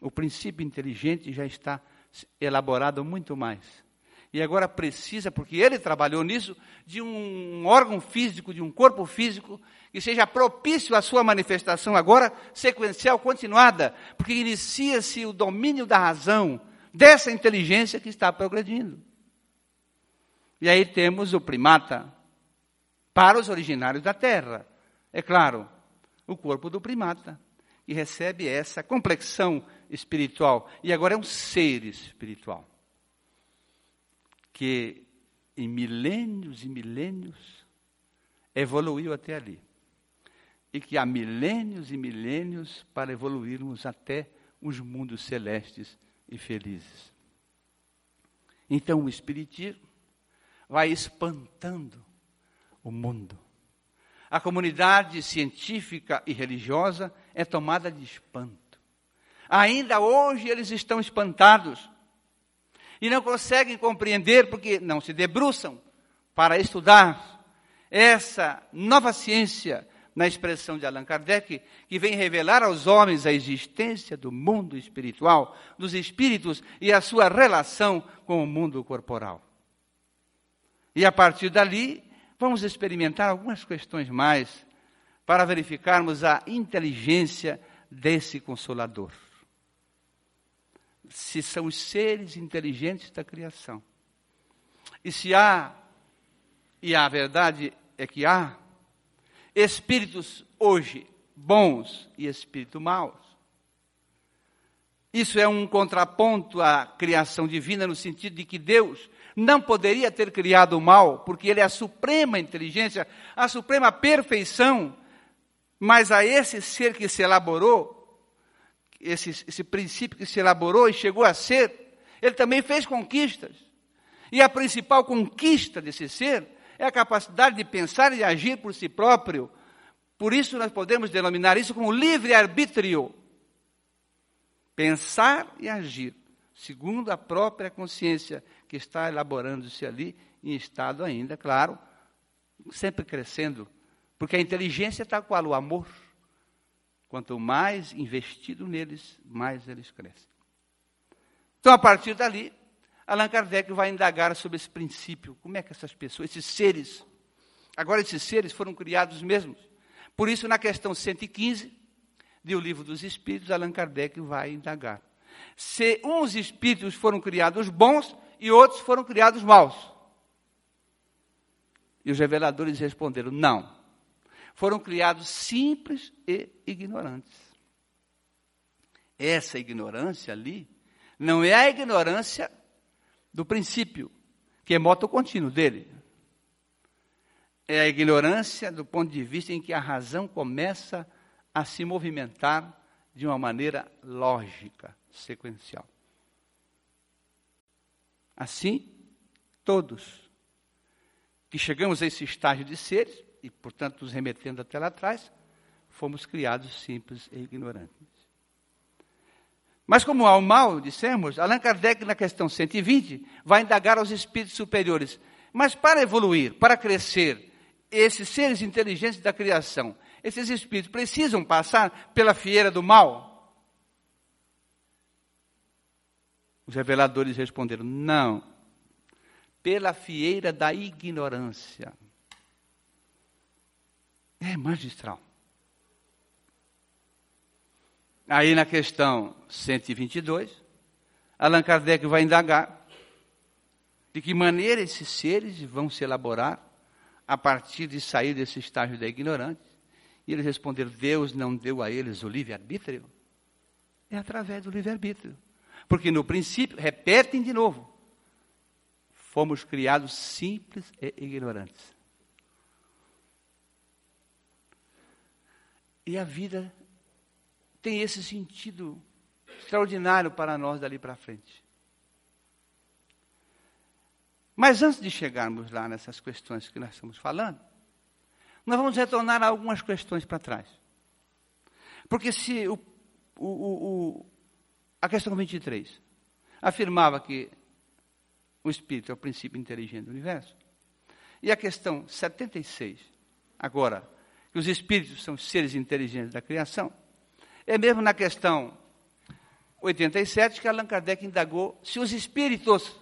o princípio inteligente já está elaborado muito mais. E agora precisa, porque ele trabalhou nisso, de um órgão físico, de um corpo físico, que seja propício à sua manifestação agora, sequencial, continuada, porque inicia-se o domínio da razão, dessa inteligência que está progredindo. E aí temos o primata para os originários da Terra. É claro, o corpo do primata, que recebe essa complexão espiritual. E agora é um ser espiritual. Que em milênios e milênios evoluiu até ali. E que há milênios e milênios para evoluirmos até os mundos celestes e felizes. Então, o Espiritismo vai espantando o mundo. A comunidade científica e religiosa é tomada de espanto. Ainda hoje eles estão espantados e não conseguem compreender porque não se debruçam para estudar essa nova ciência na expressão de Allan Kardec, que vem revelar aos homens a existência do mundo espiritual, dos espíritos e a sua relação com o mundo corporal. E a partir dali, vamos experimentar algumas questões mais para verificarmos a inteligência desse consolador. Se são os seres inteligentes da criação. E se há, e a verdade é que há, espíritos hoje bons e espíritos maus. Isso é um contraponto à criação divina, no sentido de que Deus não poderia ter criado o mal, porque ele é a suprema inteligência, a suprema perfeição, mas a esse ser que se elaborou, esse, esse princípio que se elaborou e chegou a ser, ele também fez conquistas. E a principal conquista desse ser é a capacidade de pensar e agir por si próprio. Por isso nós podemos denominar isso como livre-arbítrio. Pensar e agir, segundo a própria consciência que está elaborando-se ali em estado ainda, claro, sempre crescendo, porque a inteligência está qual? O amor. Quanto mais investido neles, mais eles crescem. Então, a partir dali, Allan Kardec vai indagar sobre esse princípio. Como é que essas pessoas, esses seres, agora esses seres foram criados mesmos Por isso, na questão 115 do Livro dos Espíritos, Allan Kardec vai indagar. Se uns espíritos foram criados bons e outros foram criados maus. E os reveladores responderam: não. Foram criados simples e ignorantes. Essa ignorância ali não é a ignorância do princípio, que é moto contínuo dele. É a ignorância do ponto de vista em que a razão começa a se movimentar de uma maneira lógica, sequencial. Assim, todos que chegamos a esse estágio de seres, e portanto nos remetendo até lá atrás, fomos criados simples e ignorantes. Mas como há o mal, dissemos, Allan Kardec, na questão 120, vai indagar aos espíritos superiores. Mas para evoluir, para crescer, esses seres inteligentes da criação, esses espíritos precisam passar pela fieira do mal? Os reveladores responderam: não, pela fieira da ignorância. É magistral. Aí na questão 122, Allan Kardec vai indagar de que maneira esses seres vão se elaborar a partir de sair desse estágio da ignorância. E eles responderam: Deus não deu a eles o livre-arbítrio? É através do livre-arbítrio. Porque no princípio, repetem de novo, fomos criados simples e ignorantes. E a vida tem esse sentido extraordinário para nós dali para frente. Mas antes de chegarmos lá nessas questões que nós estamos falando, nós vamos retornar a algumas questões para trás. Porque se o, o, o, a questão 23 afirmava que o espírito é o princípio inteligente do universo, e a questão 76, agora, que os espíritos são seres inteligentes da criação, é mesmo na questão 87 que Allan Kardec indagou se os espíritos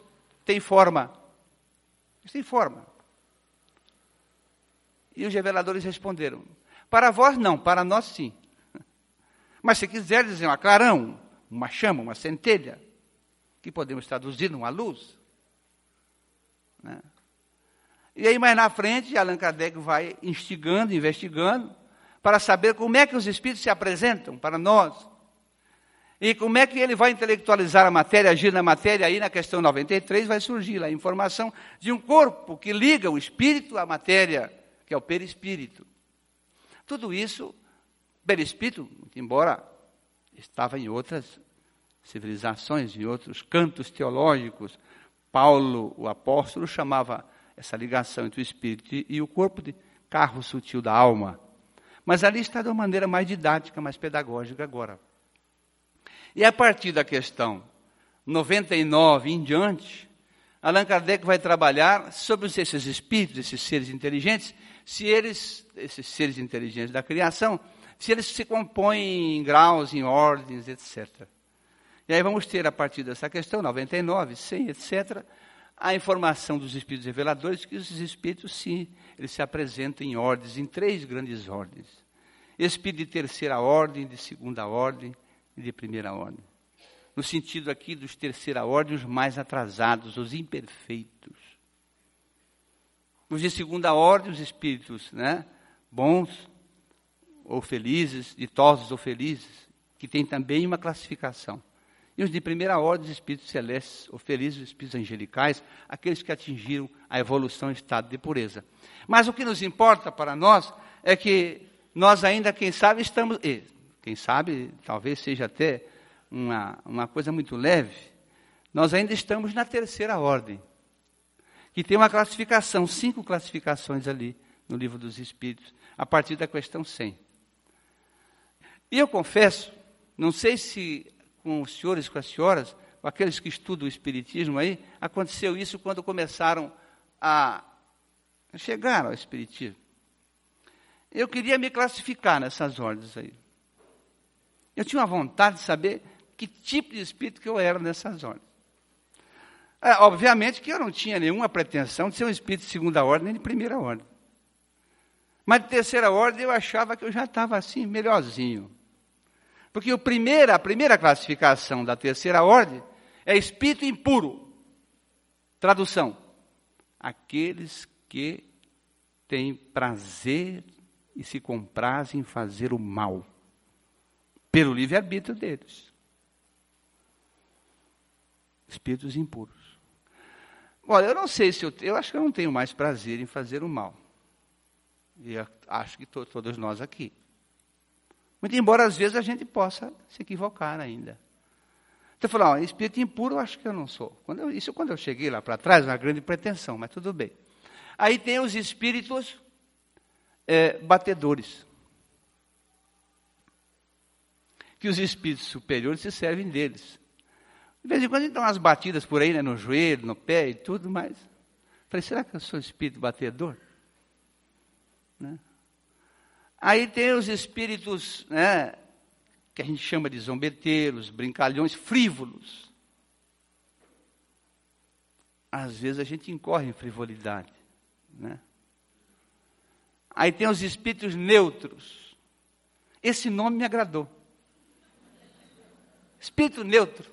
têm forma. Eles têm forma. E os reveladores responderam: Para vós não, para nós sim. Mas se quiser dizer um clarão, uma chama, uma centelha, que podemos traduzir numa luz. Né? E aí, mais na frente, Allan Kardec vai instigando, investigando, para saber como é que os espíritos se apresentam para nós. E como é que ele vai intelectualizar a matéria, agir na matéria, aí na questão 93 vai surgir a informação de um corpo que liga o espírito à matéria, que é o perispírito. Tudo isso, perispírito, embora estava em outras civilizações, em outros cantos teológicos, Paulo, o apóstolo, chamava essa ligação entre o espírito e o corpo de carro sutil da alma. Mas ali está de uma maneira mais didática, mais pedagógica agora. E a partir da questão 99 em diante, Allan Kardec vai trabalhar sobre esses espíritos, esses seres inteligentes, se eles, esses seres inteligentes da criação, se eles se compõem em graus, em ordens, etc. E aí vamos ter, a partir dessa questão, 99, 100, etc., a informação dos espíritos reveladores que esses espíritos, sim, eles se apresentam em ordens, em três grandes ordens. Espírito de terceira ordem, de segunda ordem e de primeira ordem. No sentido aqui dos terceira ordem, os mais atrasados, os imperfeitos. Os de segunda ordem, os espíritos né, bons ou felizes, ditosos ou felizes, que tem também uma classificação. E os de primeira ordem, os espíritos celestes, ou felizes, os espíritos angelicais, aqueles que atingiram a evolução em estado de pureza. Mas o que nos importa para nós é que nós ainda, quem sabe, estamos. E, quem sabe, talvez seja até uma, uma coisa muito leve, nós ainda estamos na terceira ordem, que tem uma classificação, cinco classificações ali no livro dos Espíritos, a partir da questão 100. E eu confesso, não sei se com os senhores, com as senhoras, com aqueles que estudam o Espiritismo aí, aconteceu isso quando começaram a chegar ao Espiritismo. Eu queria me classificar nessas ordens aí. Eu tinha uma vontade de saber que tipo de espírito que eu era nessas ordens. É, obviamente que eu não tinha nenhuma pretensão de ser um espírito de segunda ordem nem de primeira ordem. Mas de terceira ordem eu achava que eu já estava assim, melhorzinho. Porque o primeira, a primeira classificação da terceira ordem é espírito impuro. Tradução: aqueles que têm prazer e se comprazem em fazer o mal, pelo livre-arbítrio deles. Espíritos impuros. Olha, eu não sei se eu, eu acho que eu não tenho mais prazer em fazer o mal. E acho que to, todos nós aqui. Muito embora às vezes a gente possa se equivocar ainda. Então, falar, ó, espírito impuro eu acho que eu não sou. Quando eu, isso quando eu cheguei lá para trás, uma grande pretensão, mas tudo bem. Aí tem os espíritos é, batedores. Que os espíritos superiores se servem deles. De vez em quando dão umas batidas por aí, né, no joelho, no pé e tudo, mas. Falei, será que eu sou espírito batedor? Né? Aí tem os espíritos, né, que a gente chama de zombeteiros, brincalhões, frívolos. Às vezes a gente incorre em frivolidade. Né? Aí tem os espíritos neutros. Esse nome me agradou. Espírito neutro.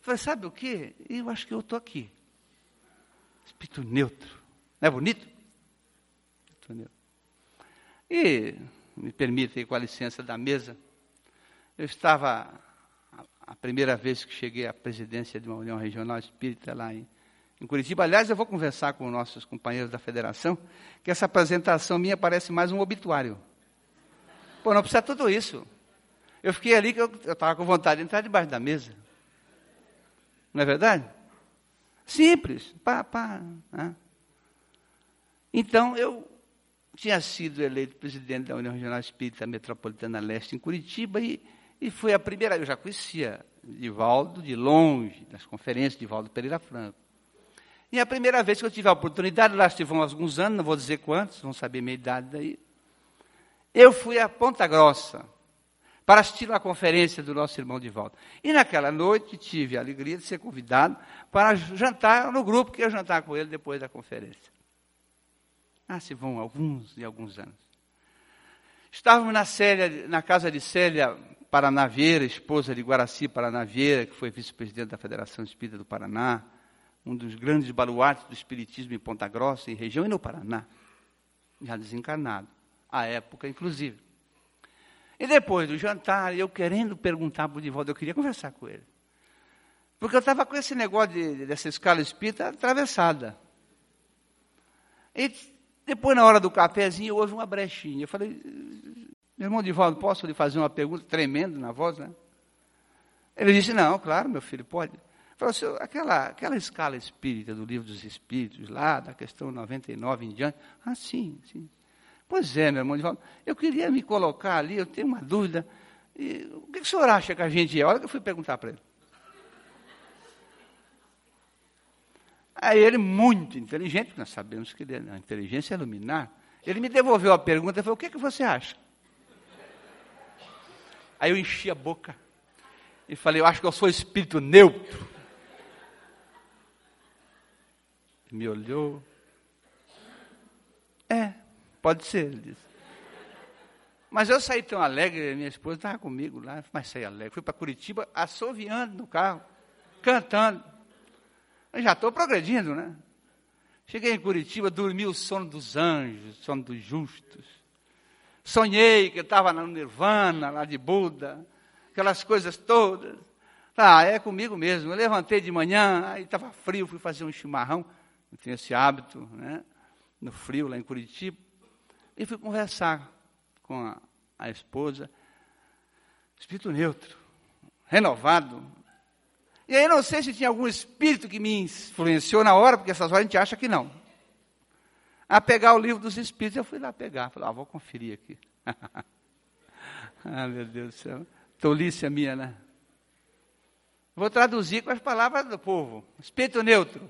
Falei, sabe o que? Eu acho que eu estou aqui. Espírito neutro. Não é bonito? Espírito neutro. E, me permitem, com a licença da mesa, eu estava, a primeira vez que cheguei à presidência de uma União Regional Espírita lá em, em Curitiba. Aliás, eu vou conversar com nossos companheiros da federação, que essa apresentação minha parece mais um obituário. Pô, não precisa tudo isso. Eu fiquei ali que eu estava com vontade de entrar debaixo da mesa. Não é verdade? Simples. Pá, pá, né? Então, eu tinha sido eleito presidente da União Regional Espírita Metropolitana Leste em Curitiba e, e foi a primeira, eu já conhecia Divaldo de longe, das conferências de Divaldo Pereira Franco. E a primeira vez que eu tive a oportunidade, lá estive alguns anos, não vou dizer quantos, vão saber minha idade daí, eu fui a Ponta Grossa, para assistir uma conferência do nosso irmão volta. E naquela noite tive a alegria de ser convidado para jantar no grupo que ia jantar com ele depois da conferência. Ah, se vão alguns e alguns anos. Estávamos na, Célia, na casa de Célia Paranavieira, esposa de Guaraci Paranavieira, que foi vice-presidente da Federação Espírita do Paraná, um dos grandes baluartes do espiritismo em Ponta Grossa, em região e no Paraná, já desencarnado, à época inclusive. E depois do jantar, eu querendo perguntar para o Divaldo, eu queria conversar com ele. Porque eu estava com esse negócio de, dessa escala espírita atravessada. E depois, na hora do cafezinho, houve uma brechinha. Eu falei, meu irmão Divaldo, posso lhe fazer uma pergunta tremenda na voz, né? Ele disse, não, claro, meu filho, pode. Falou assim, aquela, aquela escala espírita do livro dos espíritos, lá, da questão 99 em diante. Ah, sim, sim. Pois é, meu irmão, eu queria me colocar ali, eu tenho uma dúvida. E, o que, que o senhor acha que a gente é? Olha que eu fui perguntar para ele. Aí ele, muito inteligente, nós sabemos que ele, é, a inteligência é luminar, ele me devolveu a pergunta e falou, o que, que você acha? Aí eu enchi a boca e falei, eu acho que eu sou espírito neutro. Ele me olhou. É, Pode ser, ele disse. Mas eu saí tão alegre, minha esposa estava comigo lá, mas saí alegre. Fui para Curitiba assoviando no carro, cantando. Eu já estou progredindo, né? Cheguei em Curitiba, dormi o sono dos anjos, sono dos justos. Sonhei que estava no Nirvana, lá de Buda, aquelas coisas todas. Ah, é comigo mesmo. Eu levantei de manhã, aí estava frio, fui fazer um chimarrão. Eu tenho esse hábito, né? No frio, lá em Curitiba. E fui conversar com a, a esposa, espírito neutro, renovado. E aí não sei se tinha algum espírito que me influenciou na hora, porque essas horas a gente acha que não. A pegar o livro dos espíritos, eu fui lá pegar. Falei, ah, vou conferir aqui. ah, meu Deus do céu. Tolice a minha, né? Vou traduzir com as palavras do povo. Espírito neutro,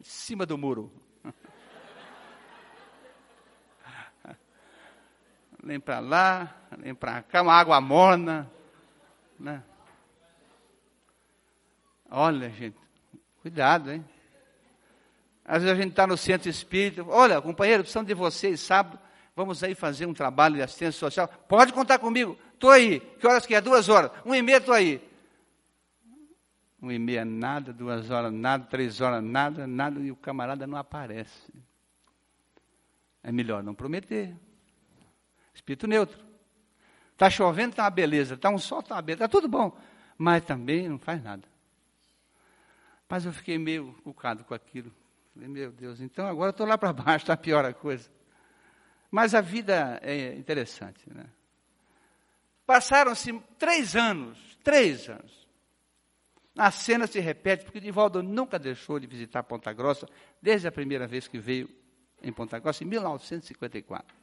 em cima do muro. nem para lá, nem para cá, uma água morna. Né? Olha, gente, cuidado, hein? Às vezes a gente está no centro espírita, olha, companheiro, precisamos de vocês, sábado, vamos aí fazer um trabalho de assistência social. Pode contar comigo. Estou aí. Que horas que é? Duas horas. Um e meia estou aí. Um e meia nada, duas horas nada, três horas nada, nada, e o camarada não aparece. É melhor não prometer. Espírito neutro. Está chovendo, está uma beleza. Está um sol, está uma beleza. Está tudo bom. Mas também não faz nada. Mas eu fiquei meio cucado com aquilo. Falei, meu Deus, então agora estou lá para baixo, está pior a coisa. Mas a vida é interessante, né? Passaram-se três anos, três anos. A cena se repete, porque Divaldo nunca deixou de visitar Ponta Grossa, desde a primeira vez que veio em Ponta Grossa, em 1954.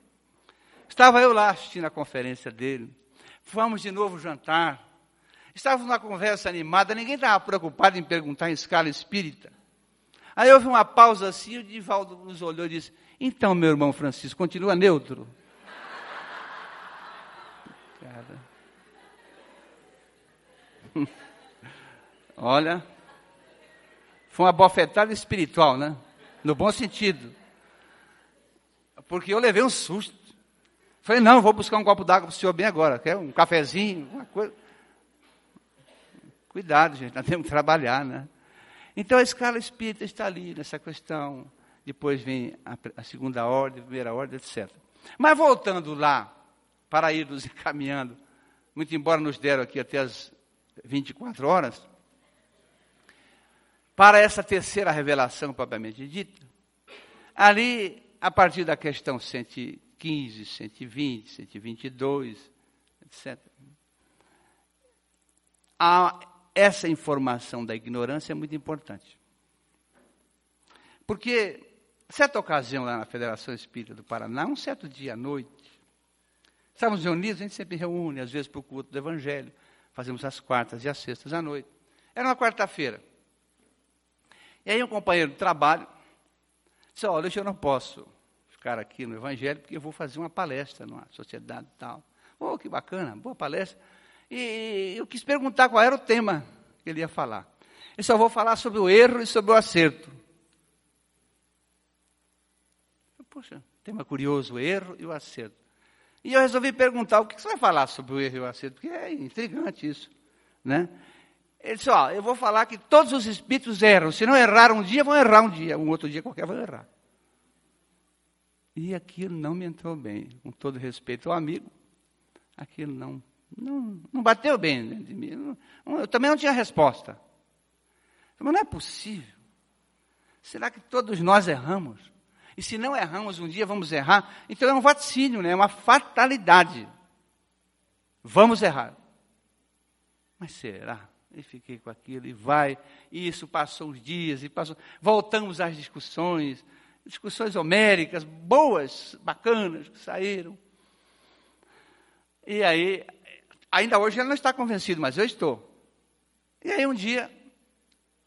Estava eu lá assistindo a conferência dele. Fomos de novo jantar. Estávamos numa conversa animada, ninguém estava preocupado em perguntar em escala espírita. Aí houve uma pausa assim, e o Divaldo nos olhou e disse: Então, meu irmão Francisco, continua neutro? Cara. Olha, foi uma bofetada espiritual, né? No bom sentido. Porque eu levei um susto. Falei, não, vou buscar um copo d'água para o senhor bem agora. Quer um cafezinho, uma coisa. Cuidado, gente, nós temos que trabalhar, né? Então a escala espírita está ali nessa questão. Depois vem a, a segunda ordem, a primeira ordem, etc. Mas voltando lá, para ir nos encaminhando, muito embora nos deram aqui até as 24 horas, para essa terceira revelação propriamente dita, ali, a partir da questão 115, 120, 122, etc., há essa informação da ignorância é muito importante. Porque, certa ocasião lá na Federação Espírita do Paraná, um certo dia à noite, estávamos reunidos, a gente sempre reúne, às vezes para o culto do Evangelho, fazemos as quartas e as sextas à noite. Era uma quarta-feira. E aí um companheiro de trabalho disse, olha, eu não posso ficar aqui no Evangelho, porque eu vou fazer uma palestra numa sociedade tal. Oh, que bacana, boa palestra. E eu quis perguntar qual era o tema que ele ia falar. Eu só vou falar sobre o erro e sobre o acerto. Poxa, tema curioso, o erro e o acerto. E eu resolvi perguntar o que você vai falar sobre o erro e o acerto, porque é intrigante isso. Né? Ele disse, ó, eu vou falar que todos os espíritos erram. Se não erraram um dia, vão errar um dia. Um outro dia qualquer vão errar. E aquilo não me entrou bem. Com todo respeito ao amigo, aquilo não não, não bateu bem dentro de mim. Eu também não tinha resposta. Mas não é possível. Será que todos nós erramos? E se não erramos, um dia vamos errar? Então é um vaticínio, né? é uma fatalidade. Vamos errar. Mas será? E fiquei com aquilo, e vai. E isso passou uns dias, e passou. Voltamos às discussões, discussões homéricas, boas, bacanas, que saíram. E aí Ainda hoje ele não está convencido, mas eu estou. E aí um dia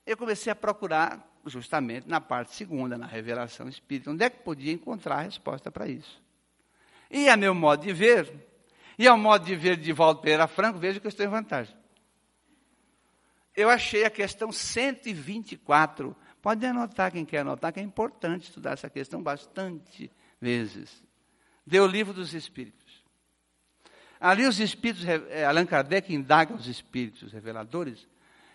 eu comecei a procurar justamente na parte segunda, na revelação espírita, onde é que podia encontrar a resposta para isso. E a meu modo de ver, e ao modo de ver de Valdo Pereira Franco, vejo que eu estou em vantagem. Eu achei a questão 124. Pode anotar quem quer anotar, que é importante estudar essa questão bastante vezes. Deu o livro dos Espíritos. Ali os espíritos, eh, Allan Kardec indaga os espíritos reveladores,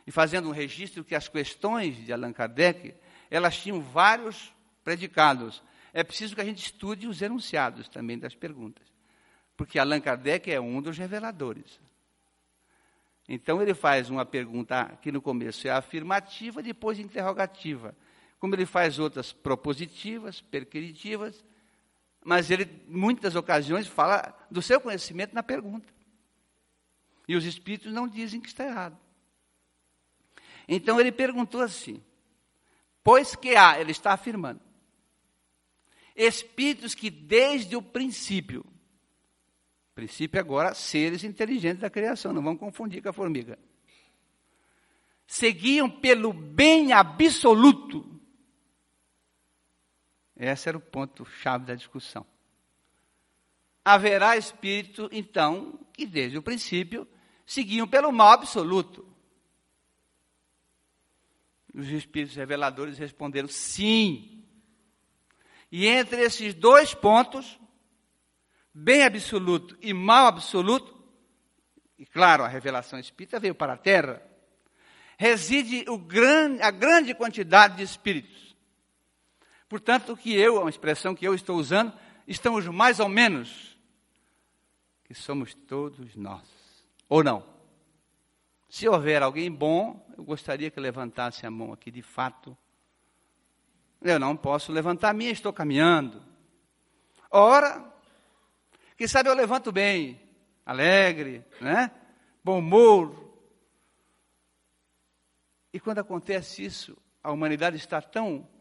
e fazendo um registro que as questões de Allan Kardec, elas tinham vários predicados. É preciso que a gente estude os enunciados também das perguntas. Porque Allan Kardec é um dos reveladores. Então ele faz uma pergunta que no começo é afirmativa, depois interrogativa. Como ele faz outras propositivas, perquiritivas, mas ele, muitas ocasiões, fala do seu conhecimento na pergunta. E os espíritos não dizem que está errado. Então ele perguntou assim: Pois que há, ele está afirmando, espíritos que desde o princípio, princípio agora, seres inteligentes da criação, não vamos confundir com a formiga, seguiam pelo bem absoluto esse era o ponto-chave da discussão. Haverá espírito, então, que desde o princípio seguiam pelo mal absoluto. Os espíritos reveladores responderam sim. E entre esses dois pontos, bem absoluto e mal absoluto, e claro, a revelação espírita veio para a Terra, reside grande, a grande quantidade de espíritos. Portanto, que eu, a expressão que eu estou usando, estamos mais ou menos, que somos todos nós. Ou não? Se houver alguém bom, eu gostaria que levantasse a mão aqui de fato. Eu não posso levantar a minha, estou caminhando. Ora, quem sabe eu levanto bem, alegre, né? bom humor. E quando acontece isso, a humanidade está tão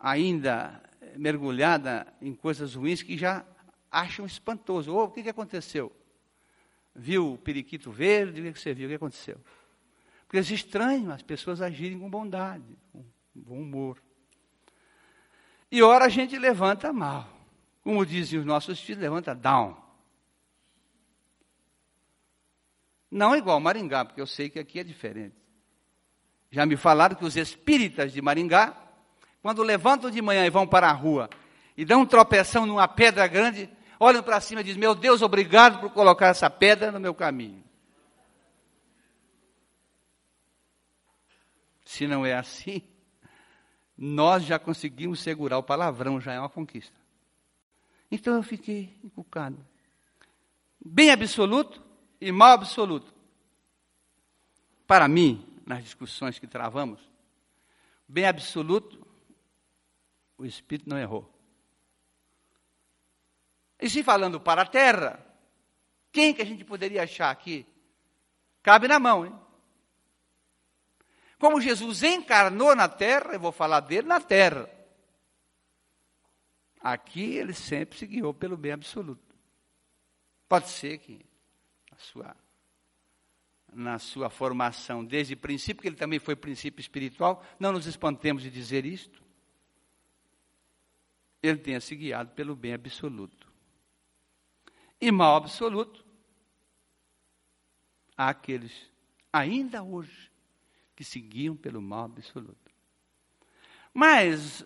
ainda mergulhada em coisas ruins que já acham espantoso. Oh, o que, que aconteceu? Viu o periquito verde? O que você viu? O que aconteceu? Porque é estranho as pessoas agirem com bondade, com bom humor. E ora a gente levanta mal. Como dizem os nossos filhos, levanta down. Não igual Maringá, porque eu sei que aqui é diferente. Já me falaram que os espíritas de Maringá, quando levantam de manhã e vão para a rua e dão um tropeção numa pedra grande, olham para cima e dizem: Meu Deus, obrigado por colocar essa pedra no meu caminho. Se não é assim, nós já conseguimos segurar o palavrão, já é uma conquista. Então eu fiquei encucado. Bem absoluto e mal absoluto. Para mim, nas discussões que travamos, bem absoluto, o Espírito não errou. E se falando para a terra, quem que a gente poderia achar aqui? Cabe na mão, hein? Como Jesus encarnou na terra, eu vou falar dele na terra. Aqui ele sempre se guiou pelo bem absoluto. Pode ser que na sua, na sua formação, desde o princípio, que ele também foi princípio espiritual, não nos espantemos de dizer isto. Ele tenha se guiado pelo bem absoluto. E mal absoluto, há aqueles, ainda hoje, que seguiam pelo mal absoluto. Mas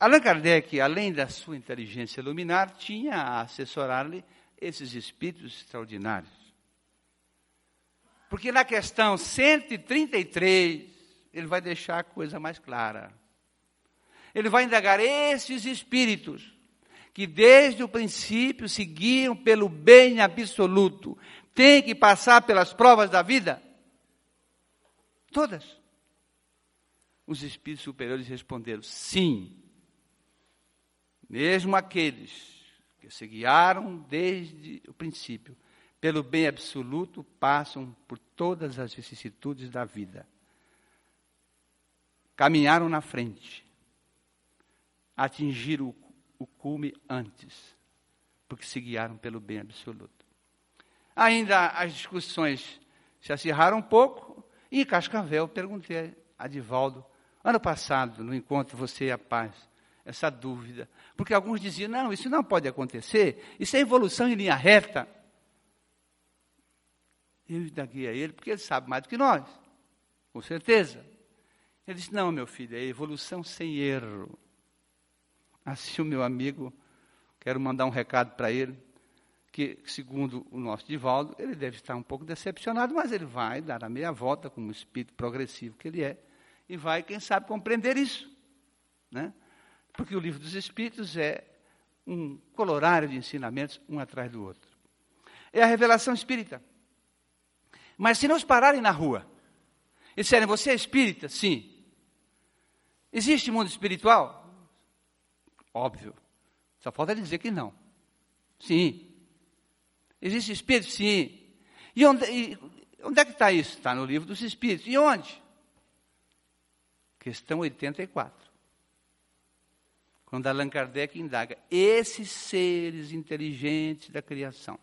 Allan Kardec, além da sua inteligência luminar, tinha a assessorar-lhe esses espíritos extraordinários. Porque na questão 133, ele vai deixar a coisa mais clara. Ele vai indagar esses espíritos que desde o princípio seguiam pelo bem absoluto, têm que passar pelas provas da vida? Todas. Os espíritos superiores responderam: sim. Mesmo aqueles que se guiaram desde o princípio pelo bem absoluto passam por todas as vicissitudes da vida. Caminharam na frente, atingiram o, o cume antes, porque se guiaram pelo bem absoluto. Ainda as discussões se acirraram um pouco, e em Cascavel, perguntei a Divaldo, ano passado, no encontro Você e a Paz, essa dúvida. Porque alguns diziam, não, isso não pode acontecer, isso é evolução em linha reta. Eu indaguei a ele, porque ele sabe mais do que nós, com certeza. Ele disse, não, meu filho, é evolução sem erro. Assim o meu amigo, quero mandar um recado para ele, que, segundo o nosso Divaldo, ele deve estar um pouco decepcionado, mas ele vai dar a meia volta, como espírito progressivo que ele é, e vai, quem sabe, compreender isso. Né? Porque o livro dos Espíritos é um colorário de ensinamentos, um atrás do outro. É a revelação espírita. Mas se nos pararem na rua e disserem, você é espírita? Sim. Existe mundo espiritual? Óbvio. Só falta dizer que não. Sim. Existe espírito? Sim. E onde, e onde é que está isso? Está no livro dos espíritos. E onde? Questão 84. Quando Allan Kardec indaga, esses seres inteligentes da criação,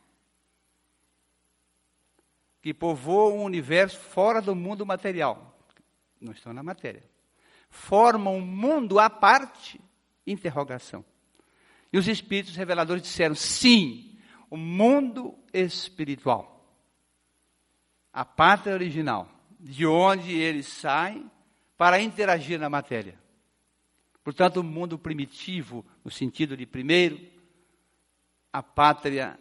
que povoam o universo fora do mundo material, não estão na matéria, formam um mundo à parte? Interrogação. E os espíritos reveladores disseram: sim, o mundo espiritual. A pátria original, de onde eles saem para interagir na matéria. Portanto, o mundo primitivo, no sentido de primeiro, a pátria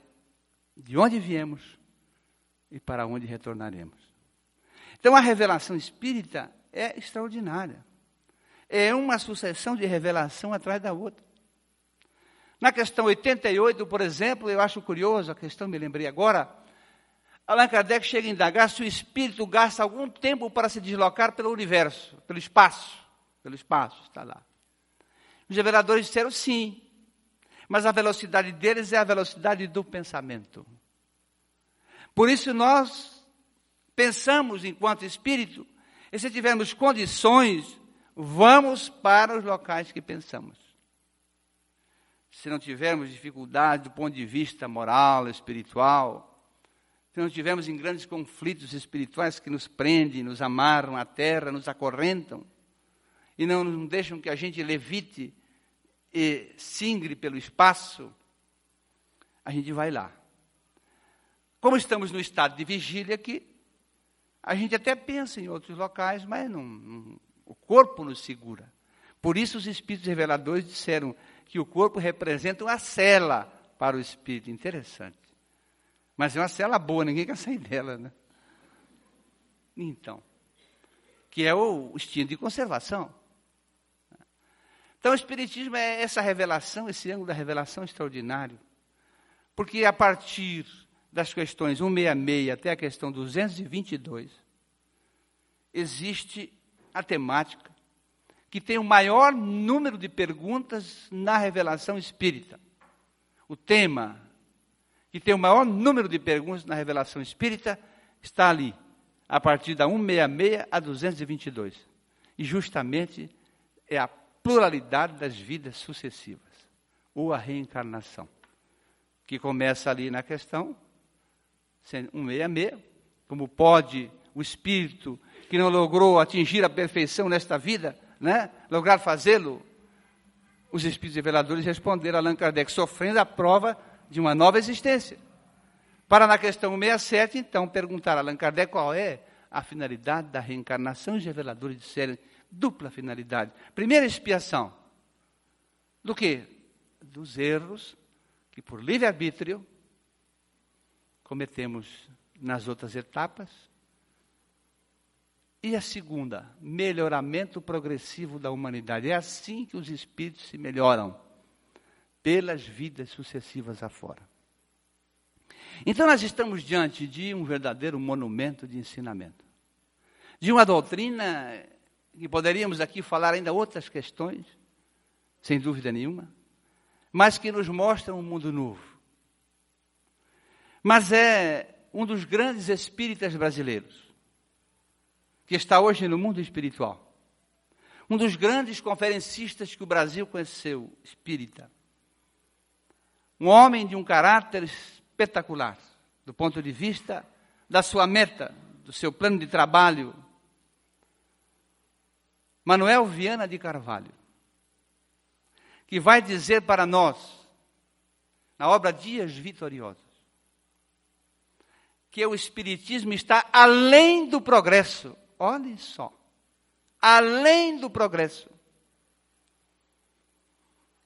de onde viemos e para onde retornaremos. Então a revelação espírita é extraordinária. É uma sucessão de revelação atrás da outra. Na questão 88, por exemplo, eu acho curioso, a questão me lembrei agora, Allan Kardec chega a indagar se o espírito gasta algum tempo para se deslocar pelo universo, pelo espaço. Pelo espaço, está lá. Os reveladores disseram sim, mas a velocidade deles é a velocidade do pensamento. Por isso nós pensamos enquanto espírito, e se tivermos condições, vamos para os locais que pensamos. Se não tivermos dificuldade do ponto de vista moral, espiritual, se não estivermos em grandes conflitos espirituais que nos prendem, nos amarram à terra, nos acorrentam, e não nos deixam que a gente levite e singre pelo espaço, a gente vai lá. Como estamos no estado de vigília aqui, a gente até pensa em outros locais, mas não, não, o corpo nos segura. Por isso os espíritos reveladores disseram que o corpo representa uma cela para o espírito. Interessante. Mas é uma cela boa, ninguém quer sair dela, né? Então, que é o instinto de conservação. Então, o Espiritismo é essa revelação, esse ângulo da revelação extraordinário. Porque a partir das questões 166 até a questão 222, existe a temática que tem o maior número de perguntas na revelação espírita. O tema que tem o maior número de perguntas na revelação espírita, está ali, a partir da 166 a 222. E justamente é a pluralidade das vidas sucessivas, ou a reencarnação, que começa ali na questão 166, como pode o espírito que não logrou atingir a perfeição nesta vida, né, lograr fazê-lo? Os espíritos reveladores responderam a Allan Kardec, sofrendo a prova de uma nova existência. Para na questão 67, então, perguntar a Allan Kardec qual é a finalidade da reencarnação. Os reveladores disseram dupla finalidade. Primeira expiação. Do que? Dos erros que por livre-arbítrio cometemos nas outras etapas. E a segunda, melhoramento progressivo da humanidade. É assim que os espíritos se melhoram pelas vidas sucessivas afora. Então nós estamos diante de um verdadeiro monumento de ensinamento. De uma doutrina que poderíamos aqui falar ainda outras questões, sem dúvida nenhuma, mas que nos mostra um mundo novo. Mas é um dos grandes espíritas brasileiros, que está hoje no mundo espiritual. Um dos grandes conferencistas que o Brasil conheceu, espírita um homem de um caráter espetacular, do ponto de vista da sua meta, do seu plano de trabalho. Manuel Viana de Carvalho, que vai dizer para nós, na obra Dias Vitoriosos, que o Espiritismo está além do progresso. Olhe só. Além do progresso.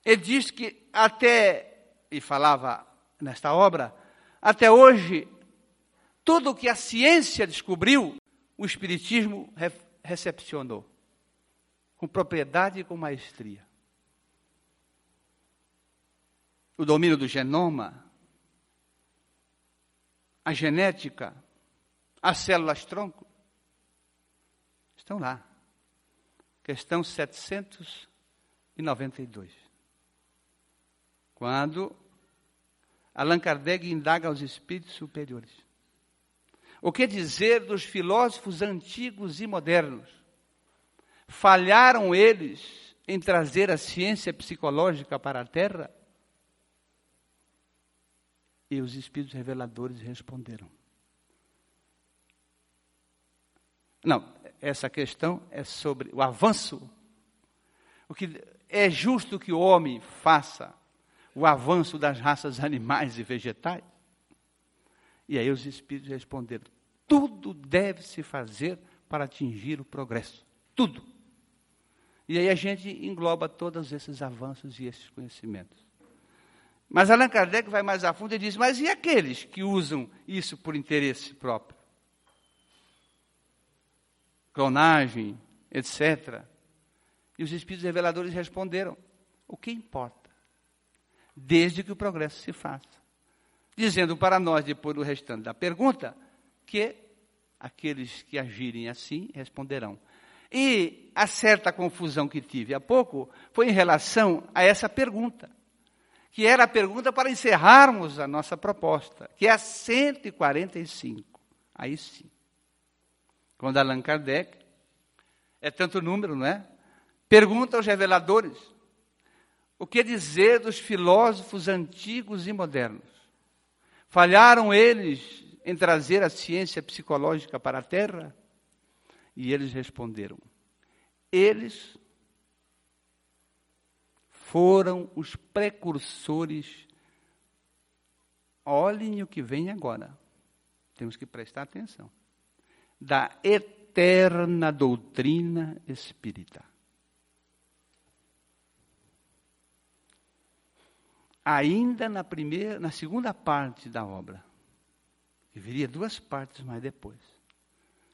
Ele diz que até e falava nesta obra, até hoje, tudo o que a ciência descobriu, o Espiritismo re recepcionou, com propriedade e com maestria. O domínio do genoma, a genética, as células tronco, estão lá. Questão 792. Quando Allan Kardec indaga aos espíritos superiores. O que dizer dos filósofos antigos e modernos? Falharam eles em trazer a ciência psicológica para a Terra? E os espíritos reveladores responderam: Não, essa questão é sobre o avanço. O que é justo que o homem faça o avanço das raças animais e vegetais? E aí os espíritos responderam: tudo deve se fazer para atingir o progresso. Tudo. E aí a gente engloba todos esses avanços e esses conhecimentos. Mas Allan Kardec vai mais a fundo e diz: mas e aqueles que usam isso por interesse próprio? Clonagem, etc. E os espíritos reveladores responderam: o que importa? Desde que o progresso se faça. Dizendo para nós, depois do restante da pergunta, que aqueles que agirem assim responderão. E a certa confusão que tive há pouco foi em relação a essa pergunta que era a pergunta para encerrarmos a nossa proposta, que é a 145. Aí sim. Quando Allan Kardec, é tanto número, não é? Pergunta aos reveladores: o que dizer dos filósofos antigos e modernos? Falharam eles em trazer a ciência psicológica para a Terra? E eles responderam: eles foram os precursores. Olhem o que vem agora. Temos que prestar atenção. Da eterna doutrina espírita. Ainda na primeira, na segunda parte da obra, que viria duas partes mais depois.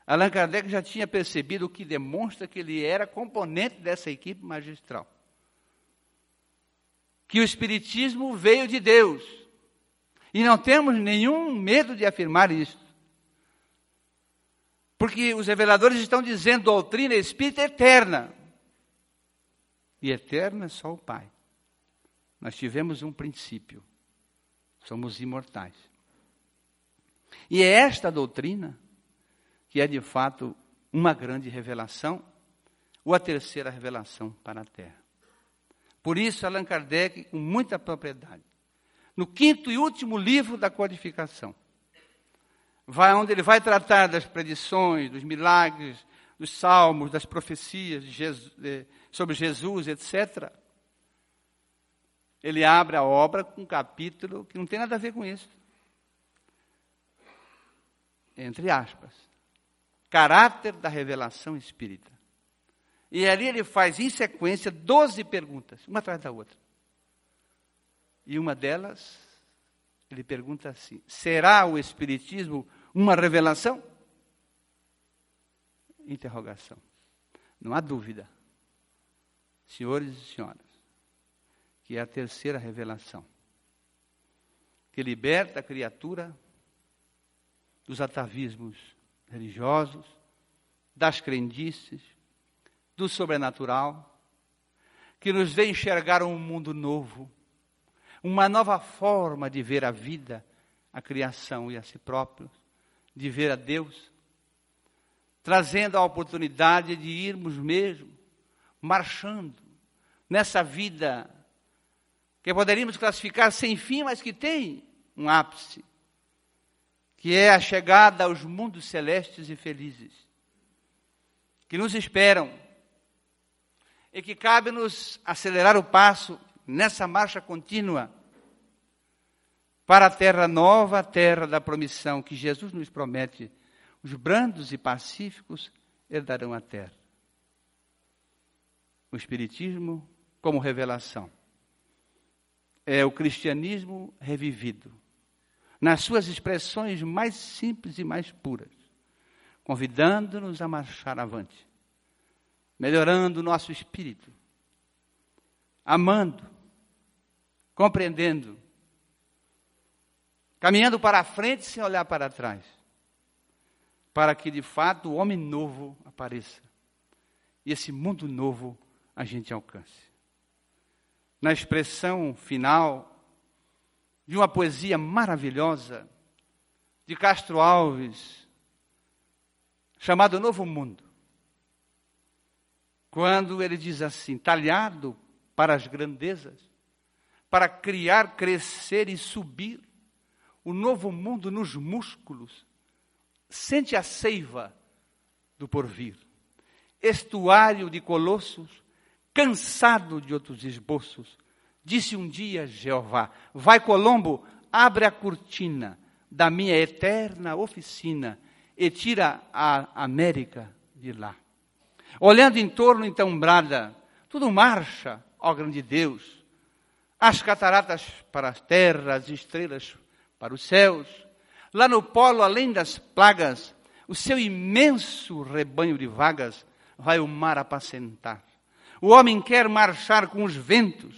Allan Kardec já tinha percebido o que demonstra que ele era componente dessa equipe magistral que o Espiritismo veio de Deus. E não temos nenhum medo de afirmar isso. Porque os reveladores estão dizendo doutrina espírita eterna. E eterno é só o Pai. Nós tivemos um princípio. Somos imortais. E é esta doutrina que é de fato uma grande revelação, ou a terceira revelação para a Terra. Por isso, Allan Kardec, com muita propriedade, no quinto e último livro da codificação, vai onde ele vai tratar das predições, dos milagres, dos salmos, das profecias Jesus, sobre Jesus, etc. Ele abre a obra com um capítulo que não tem nada a ver com isso. Entre aspas. Caráter da revelação espírita. E ali ele faz em sequência 12 perguntas, uma atrás da outra. E uma delas, ele pergunta assim: será o Espiritismo uma revelação? Interrogação. Não há dúvida, senhores e senhoras, que é a terceira revelação que liberta a criatura dos atavismos religiosos, das crendices, do sobrenatural, que nos vê enxergar um mundo novo, uma nova forma de ver a vida, a criação e a si próprios, de ver a Deus, trazendo a oportunidade de irmos mesmo marchando nessa vida que poderíamos classificar sem fim, mas que tem um ápice, que é a chegada aos mundos celestes e felizes, que nos esperam e que cabe-nos acelerar o passo nessa marcha contínua para a terra nova, a terra da promissão que Jesus nos promete. Os brandos e pacíficos herdarão a terra. O Espiritismo como revelação. É o cristianismo revivido, nas suas expressões mais simples e mais puras, convidando-nos a marchar avante melhorando o nosso espírito, amando, compreendendo, caminhando para a frente sem olhar para trás, para que de fato o homem novo apareça e esse mundo novo a gente alcance. Na expressão final de uma poesia maravilhosa de Castro Alves, chamado Novo Mundo quando ele diz assim: talhado para as grandezas, para criar, crescer e subir, o novo mundo nos músculos, sente a seiva do porvir. Estuário de colossos, cansado de outros esboços, disse um dia Jeová: Vai, Colombo, abre a cortina da minha eterna oficina e tira a América de lá. Olhando em torno, então brada, tudo marcha, ó grande Deus. as cataratas para a terra, as estrelas para os céus. Lá no polo, além das plagas, o seu imenso rebanho de vagas vai o mar apacentar. O homem quer marchar com os ventos,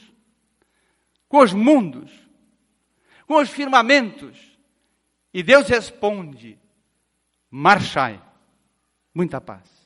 com os mundos, com os firmamentos. E Deus responde: marchai. Muita paz.